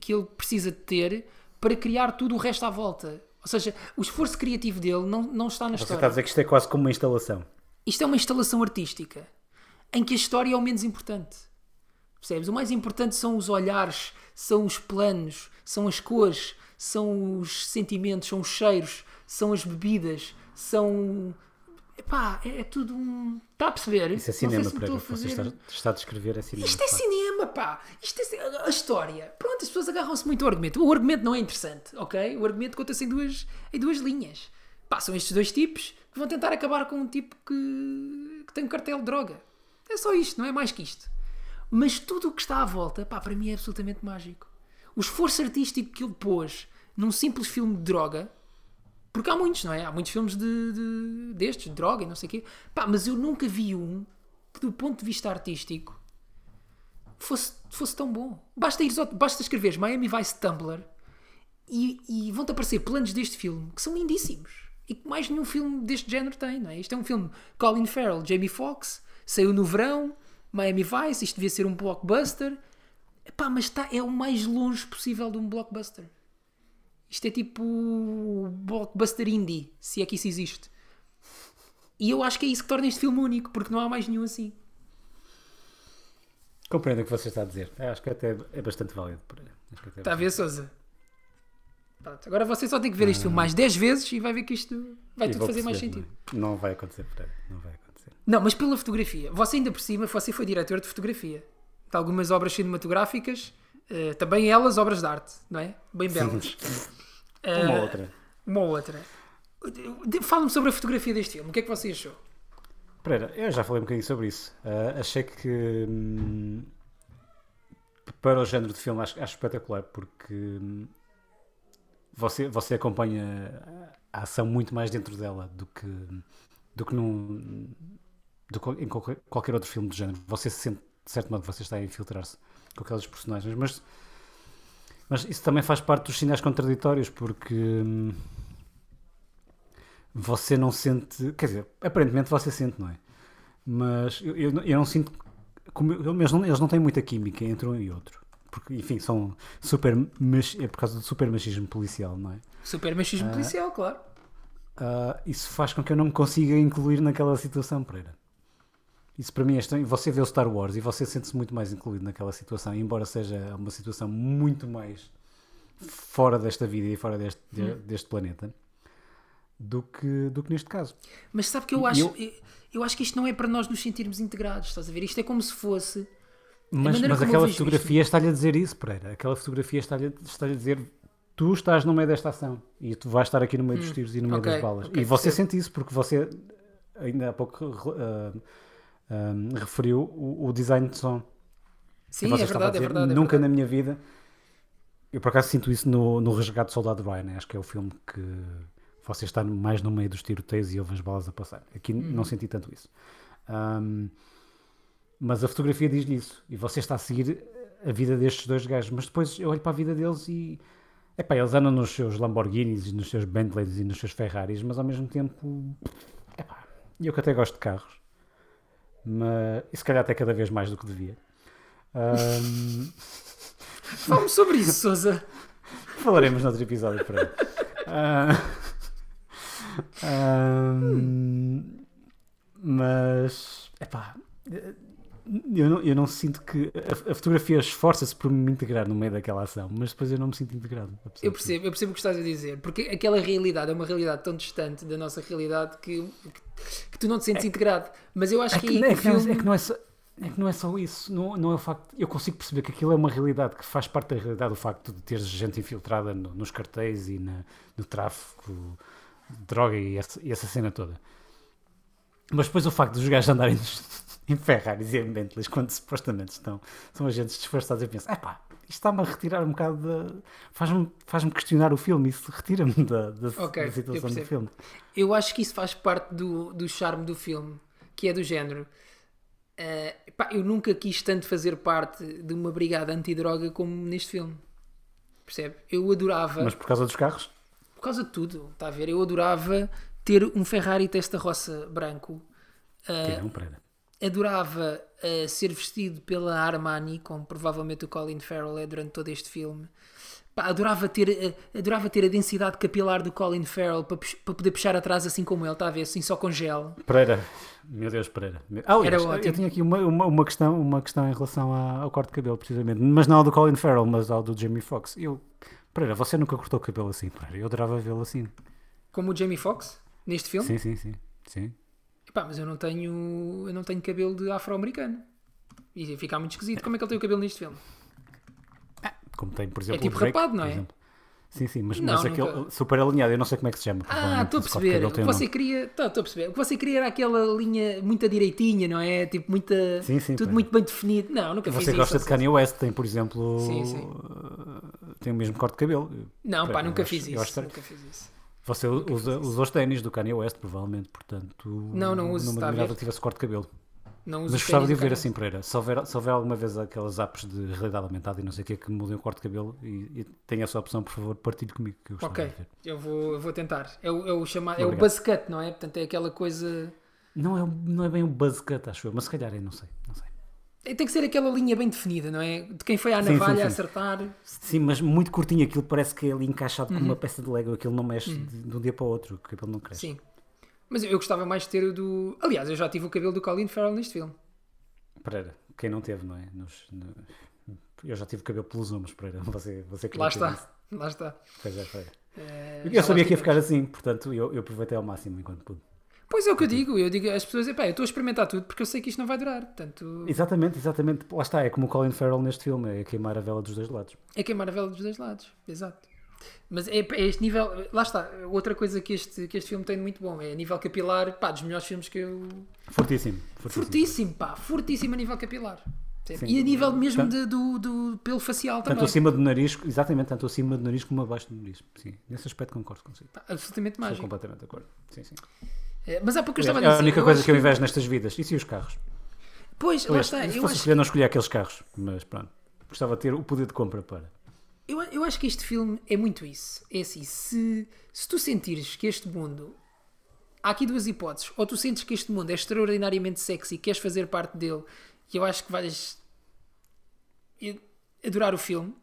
que ele precisa de ter para criar tudo o resto à volta. Ou seja, o esforço criativo dele não, não está na Você história. está a dizer que isto é quase como uma instalação. Isto é uma instalação artística em que a história é o menos importante. Percebes? O mais importante são os olhares, são os planos, são as cores, são os sentimentos, são os cheiros, são as bebidas, são. Epá, é, é tudo um. Está a perceber? Isso é cinema, se a Você fazer- está, está a descrever é cinema. isto é facto. cinema, pá! Isto é a história. Pronto, as pessoas agarram-se muito ao argumento. O argumento não é interessante, ok? O argumento conta-se em duas, em duas linhas. Pá, são estes dois tipos que vão tentar acabar com um tipo que, que tem um cartel de droga. É só isto, não é mais que isto. Mas tudo o que está à volta, pá, para mim é absolutamente mágico. O esforço artístico que ele pôs num simples filme de droga, porque há muitos, não é? Há muitos filmes de, de- destes, de droga e não sei o quê. Pá, mas eu nunca vi um que, do ponto de vista artístico, fosse, fosse tão bom. Basta, ires basta escreveres Miami Vice Tumblr e, e vão-te aparecer planos deste filme que são lindíssimos. E que mais nenhum filme deste género tem, não é? Isto é um filme Colin Farrell, Jamie Foxx, saiu no verão, Miami Vice, isto devia ser um blockbuster. Epá, mas está, é o mais longe possível de um blockbuster. Isto é tipo blockbuster indie, se é que isso existe. E eu acho que é isso que torna este filme único, porque não há mais nenhum assim. Compreendo o que você está a dizer. Acho que até é bastante válido. Está a ver, Souza? Pronto, agora você só tem que ver este filme mais 10 vezes e vai ver que isto vai E tudo fazer mais sentido. Não, é? não vai acontecer, Pereira. Não vai acontecer. Não, mas pela fotografia. Você ainda por cima, você foi diretor de fotografia. De algumas obras cinematográficas, eh, também elas obras de arte, não é? Bem belas. Uma [laughs] outra. Uma ou outra. Fala-me sobre a fotografia deste filme. O que é que você achou? Pereira, eu já falei um bocadinho sobre isso. Ah, achei que hum, para o género de filme acho, acho espetacular porque hum, você, você acompanha a ação muito mais dentro dela do que, do que num, do em qualquer, qualquer outro filme do género. Você se sente, de certo modo, você está a infiltrar-se com aqueles personagens, mas, mas isso também faz parte dos sinais contraditórios porque. hum, você não sente. Quer dizer, aparentemente você sente, não é? Mas eu, eu, não- eu não sinto. Como, eu- eles, não, eles não têm muita química entre um e outro. Porque, enfim, são super. É por causa do super machismo policial, não é? Super machismo policial, claro. Ah, isso faz com que eu não me consiga incluir naquela situação, Pereira. Isso para mim é estranho. Você vê o Star Wars e você sente-se muito mais incluído naquela situação, embora seja uma situação muito mais fora desta vida e fora deste, de- deste planeta do que, do que neste caso. Mas sabe que eu acho, eu- eu... eu acho que isto não é para nós nos sentirmos integrados, estás a ver? Isto é como se fosse. Mas, mas aquela fotografia está-lhe a dizer isso, Pereira. Aquela fotografia está-lhe está a dizer tu estás no meio desta ação e tu vais estar aqui no meio dos tiros e no meio ok, das balas. ok, e você percebo. sente isso porque você ainda há pouco ah, ah, referiu o, o design de som. Sim, E é verdade, é verdade. é Nunca verdade. na minha vida. Eu por acaso sinto isso no, no Resgate do Soldado Ryan. né? Acho que é o filme que você está mais no meio dos tiroteios e ouve as balas a passar. Aqui Uhum. não senti tanto isso. Ahm, mas a fotografia diz-lhe isso. E você está a seguir a vida destes dois gajos. Mas depois eu olho para a vida deles e. Epá, eles andam nos seus Lamborghinis, e nos seus Bentleys e nos seus Ferraris, mas ao mesmo tempo. Epá, eu que até gosto de carros. Mas, e se calhar até cada vez mais do que devia. Ahm, [laughs] Fala-me sobre isso, Souza. [laughs] Falaremos noutro episódio para aí. Ah, [laughs] ahm, mas, epá, eu não, eu não sinto que. A, a fotografia esforça-se por me integrar no meio daquela ação, mas depois eu não me sinto integrado. Eu percebo, eu percebo o que estás a dizer, porque aquela realidade é uma realidade tão distante da nossa realidade que, que, que tu não te sentes integrado. Mas eu acho É que, que, é, que não é- filme- é que não é só. É que não é só isso, não, não é o facto. Eu consigo perceber que aquilo é uma realidade que faz parte da realidade, o facto de ter gente infiltrada no- nos cartéis e na- no tráfico de droga e essa, e essa cena toda. Mas depois o facto dos gajos andarem [laughs] em Ferraris e em Bentleys quando supostamente estão, são agentes disfarçados, eu penso, epá, isto está-me a retirar um bocado da. faz-me faz questionar o filme, isso retira-me da, da, Ok, da situação do filme. Eu acho que isso faz parte do, do charme do filme, que é do género. eh, pá, eu nunca quis tanto fazer parte de uma brigada antidroga como neste filme. Percebe? Eu adorava, Mas por causa dos carros? por causa de tudo, está a ver? Eu adorava ter um Ferrari testa roça branco. Que não, Pereira. Adorava eh, ser vestido pela Armani, como provavelmente o Colin Farrell é durante todo este filme. Pá, adorava, ter, eh, adorava ter a densidade capilar do Colin Farrell para, poder puxar atrás assim como ele, está a ver? Assim só com gel. Pereira, meu Deus, Pereira. Ah, Era eu ótimo. tinha aqui uma, uma, uma questão, uma questão em relação ao corte de cabelo, precisamente. Mas não ao do Colin Farrell, mas ao do Jamie Foxx. Eu, Pereira, você nunca cortou o cabelo assim, Pereira. Eu adorava vê-lo assim. Como o Jamie Foxx, neste filme. Sim, sim, sim. sim. Epá, mas eu não tenho, eu não tenho cabelo de afro-americano. E ia ficar muito esquisito. Como é que ele tem o cabelo neste filme? Como tem, por exemplo, tipo o Drake, rapado, não é? Sim, sim, mas, Não, mas nunca. aquele super alinhado, eu não sei como é que se chama. Ah, estou a perceber. O que você nome. queria, tá, estou a perceber. O que você queria era aquela linha muito direitinha, não é? Tipo, muita, Sim, sim, tudo muito bem definido. Não, nunca fiz Você isso. gosta de Kanye West, tem, por exemplo, Sim, sim. tem o mesmo corte de cabelo. Não, pá, nunca acho- fiz isso. acho Nunca fiz isso. Você usa, usa os ténis do Kanye West, provavelmente, portanto. Não, não uso, Não me admirava que tivesse corte de cabelo. Não uso Mas os gostava de ver assim, Pereira. Se houver, se houver alguma vez aquelas apps de realidade aumentada e não sei o que que mudem o corte de cabelo e, e tenha essa opção, por favor, partilhe comigo. Que eu Ok, eu vou, eu vou tentar. É o, é o, chamado, é o buzz cut, não é? Portanto, é aquela coisa. Não é, não é bem um buzz cut, acho eu, mas se calhar é, não sei. Não sei. Tem que ser aquela linha bem definida, não é? De quem foi à Sim, navalha sim, a sim. acertar. Sim, mas muito curtinho, aquilo parece que é ali encaixado Uhum. como uma peça de Lego, aquilo não mexe de, de um dia para o outro, o cabelo não cresce. Sim. Mas eu gostava mais de ter o do. Aliás, eu já tive o cabelo do Colin Farrell neste filme. Pereira, quem não teve, não é? Nos- no- Eu já tive cabelo pelos ombros, Pereira. [laughs] Você, você queria Lá está. isso. Lá está. Pois é, Pereira. Eh, Eu sabia que ia ficar assim, portanto eu, eu aproveitei ao máximo enquanto pude. Pois é o que eu digo. Eu digo às pessoas: "Epá, eu estou a experimentar tudo porque eu sei que isto não vai durar. Portanto, Exatamente, exatamente. Lá está, é como o Colin Farrell neste filme, é queimar a vela dos dois lados. é queimar a vela dos dois lados. Exato. Mas é, é este nível. Lá está. Outra coisa que este, que este filme tem de muito bom é a nível capilar. Pá, dos melhores filmes que eu. Fortíssimo, fortíssimo. Fortíssimo, pá. Fortíssimo a nível capilar. Sim. E a nível mesmo Tanto- de- do, do pelo facial Tanto também. acima do nariz, exatamente, tanto acima do nariz como abaixo do nariz. Sim, nesse aspecto concordo consigo. Absolutamente Estou mágico. completamente de acordo. Sim, sim. É, mas há pouco eu É estava a a dizer. única eu coisa que eu invejo nestas vidas. Isso e os carros. Pois, lá Aliás, está. se Eu fosse escolher, não escolhia aqueles carros. Mas pronto, gostava de ter o poder de compra para. eu, eu acho que este filme é muito isso. É assim, se, se tu sentires que este mundo. Há aqui duas hipóteses. Ou tu sentes que este mundo é extraordinariamente sexy e queres fazer parte dele, e eu acho que vais adorar o filme.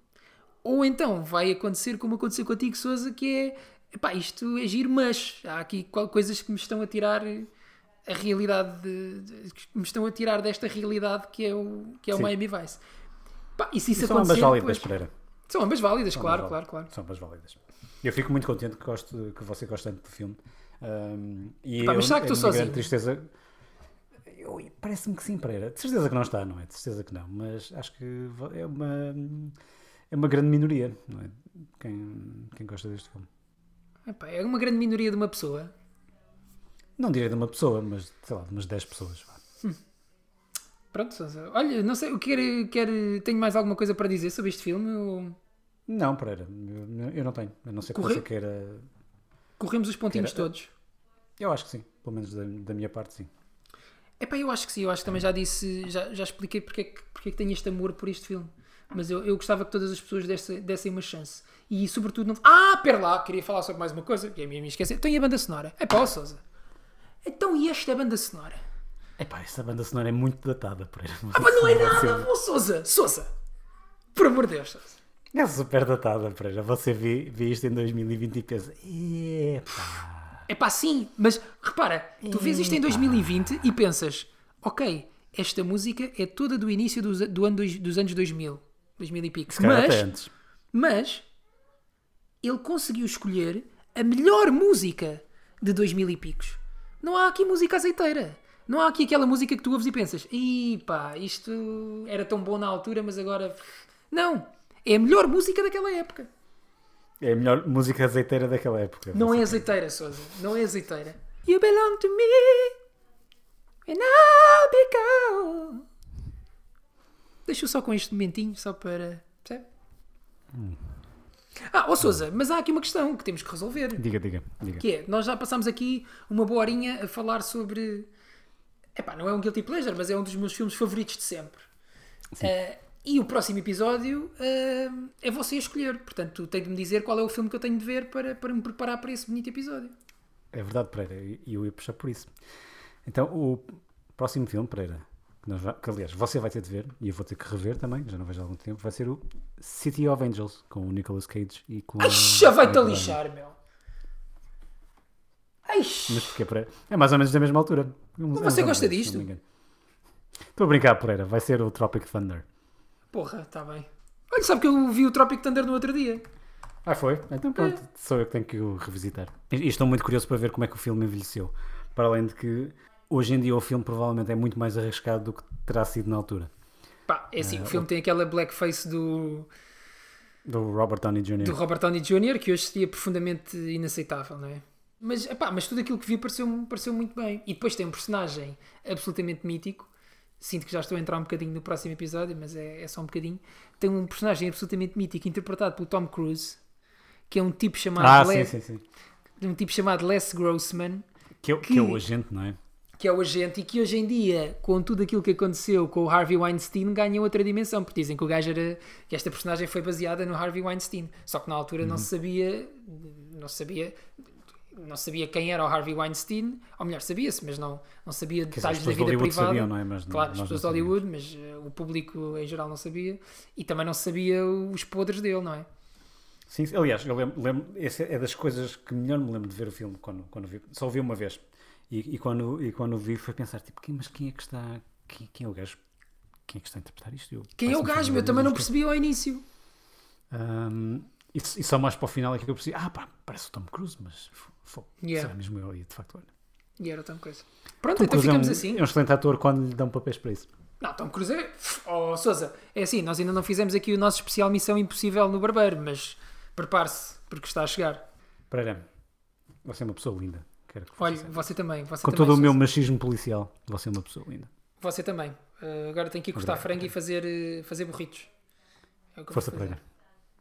Ou então vai acontecer como aconteceu contigo, Souza, que é epá, isto é giro, mas há aqui coisas que me estão a tirar a realidade de, de- que me estão a tirar desta realidade que é o, que é o Sim. Miami Vice. Pá, e se isso E são ambas acontecer, válidas, depois- Pereira. são ambas válidas, São claro, ambas claro, válidas. claro. São ambas válidas. Eu fico muito contente que, gosto, que você goste tanto do filme. Um, e Pá, mas eu- será que estou sozinho? tristeza. Parece-me que sim, Pereira. De certeza que não está, não é? De certeza que não. Mas acho que é uma, é uma grande minoria, não é? Quem, quem gosta deste filme. Epá, é uma grande minoria de uma pessoa. Não direi de uma pessoa, mas sei lá, de umas 10 pessoas. vá. Pronto, olha, não sei, quer, quer, tenho mais alguma coisa para dizer sobre este filme? Ou Não, Pereira, eu, eu não tenho. A não ser que Corre- você queira. corremos os pontinhos Quer- todos? Eu acho que sim, pelo menos da, da minha parte, sim. Epá, eu acho que sim, eu acho que também já disse, já, já expliquei porque é, que, porque é que tenho este amor por este filme. Mas eu, eu gostava que todas as pessoas dessem, dessem uma chance. E sobretudo não. Ah, pera lá, queria falar sobre mais uma coisa, que a minha me esqueci. Então e a banda sonora? É pá, Souza. Então e esta banda sonora? Epá, essa banda sonora é muito datada, Pereira. Ah, mas não é nada, oh, Souza, Souza. Por amor de Deus, Souza. É super datada, Pereira. Você vê, vê isto em 2020 e pensa: epá. É pá, sim, mas repara, tu vês isto em 2020 e pensas, ok, esta música é toda do início dos, do ano, dos anos 2000, 2000 e pico. Mas, mas ele conseguiu escolher a melhor música de 2000 e picos. Não há aqui música azeiteira. Não há aqui aquela música que tu ouves e pensas, ih pá, isto era tão bom na altura, mas agora. Não! É a melhor música daquela época. É a melhor música azeiteira daquela época. Não é azeiteira, Souza. Não é azeiteira. You belong to me. And I'll be gone. Deixa eu só com este momentinho, só para. Percebe? Ah, ó Souza, mas há aqui uma questão que temos que resolver. Diga, diga, diga. Que é, nós já passámos aqui uma boa horinha a falar sobre. Epá, não é um guilty pleasure, mas é um dos meus filmes favoritos de sempre. Eh, e o próximo episódio eh, é você a escolher. Portanto, tem de me dizer qual é o filme que eu tenho de ver para, para me preparar para esse bonito episódio. É verdade, Pereira, e eu ia puxar por isso. Então, o próximo filme, Pereira, que, aliás você vai ter de ver, e eu vou ter que rever também, já não vejo há algum tempo, vai ser o City of Angels, com o Nicolas Cage e com. Ai, já vai-te a lixar, meu. Ai, Mas porquê, Pereira? É mais ou menos da mesma altura. Uns você anos gosta disto? Estou a brincar, Pereira, vai ser o Tropic Thunder. porra, está bem. Olha, sabe que eu vi o Tropic Thunder no outro dia. Ah, foi? Então pronto, É. sou eu que tenho que o revisitar. E estou muito curioso para ver como é que o filme envelheceu. Para além de que hoje em dia o filme provavelmente é muito mais arriscado do que terá sido na altura. Pá, é assim, o filme tem aquela blackface do, Do Robert Downey Jr. do Robert Downey Jr. que hoje seria profundamente inaceitável, não é? Mas, epá, mas tudo aquilo que vi pareceu, pareceu muito bem. E depois tem um personagem absolutamente mítico. Sinto que já estou a entrar um bocadinho no próximo episódio, mas é, é só um bocadinho. Tem um personagem absolutamente mítico interpretado pelo Tom Cruise, que é um tipo chamado, Ah, sim, Les, sim, sim. um tipo chamado Les Grossman, Que, é o- que é o agente, não é? Que é o agente, e que hoje em dia, com tudo aquilo que aconteceu com o Harvey Weinstein, ganha outra dimensão, porque dizem que o gajo era. que esta personagem foi baseada no Harvey Weinstein. Só que na altura não se sabia. não se sabia. não sabia quem era o Harvey Weinstein, ou melhor, sabia-se, mas não, não sabia detalhes da vida privada. sabiam, não é? Mas claro, as pessoas de Hollywood, mas eh, o público em geral não sabia. E também não sabia os podres dele, não é? Sim, sim. aliás, eu lembro, lembro essa é das coisas que melhor me lembro de ver o filme quando, quando vi. Só o vi uma vez. E, e quando, e quando vi foi pensar, tipo, quem, mas quem é que está. Quem, quem é o gajo? Quem é que está a interpretar isto? Eu, Quem é o gajo? Eu também não percebi ao início. Ahm, e, e só mais para o final é que eu percebi, ah pá, parece o Tom Cruise, mas f- fogo, Yeah. será mesmo eu? E de facto, olha. E era tão coisa. Pronto, Tom então Cruise é um, ficamos assim. é um excelente ator quando lhe dão papéis para isso. Não, Tom Cruise é. Oh, Sousa, é assim, nós ainda não fizemos aqui o nosso especial Missão Impossível no Barbeiro, mas prepare-se, porque está a chegar. Pereira, você é uma pessoa linda. Quero que Olha, você também. Você Com também, todo o meu machismo policial, você é uma pessoa linda. Você também. Uh, agora tenho que ir cortar frango e fazer, uh, fazer burritos. É Força. Pereira.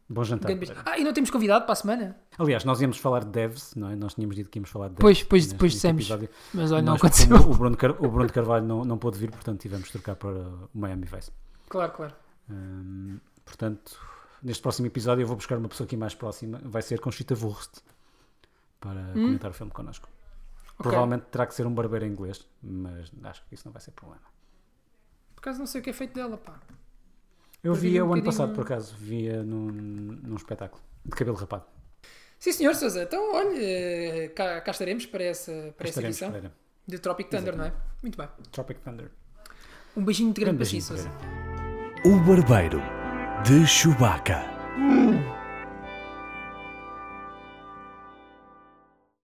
Bom jantar. Ah, e não temos convidado para a semana? Aliás, nós íamos falar de devs, não é? Nós tínhamos dito que íamos falar de devs. Pois, depois- neste- depois dissemos. episódio. Mas olha, não aconteceu. O Bruno, Car- o Bruno Carvalho não, não pôde vir, portanto tivemos de trocar para o Miami Vice. Claro, claro. Hum, portanto, neste próximo episódio eu vou buscar uma pessoa aqui mais próxima. Vai ser Conchita Wurst para comentar o filme connosco. Ok. Provavelmente terá que ser um barbeiro em inglês, mas acho que isso não vai ser problema. Por acaso não sei o que é feito dela, pá. Eu via um o ano passado, por acaso, via num, num espetáculo de cabelo rapado. Sim, senhor Sousa. Então, olha, eh, cá, cá estaremos para essa, para essa edição Pereira. de Tropic Thunder, não é? Muito bem. Tropic Thunder. Um beijinho muito grande Grande para si, beijinho, Sousa. Pereira. O Barbeiro de Chewbacca.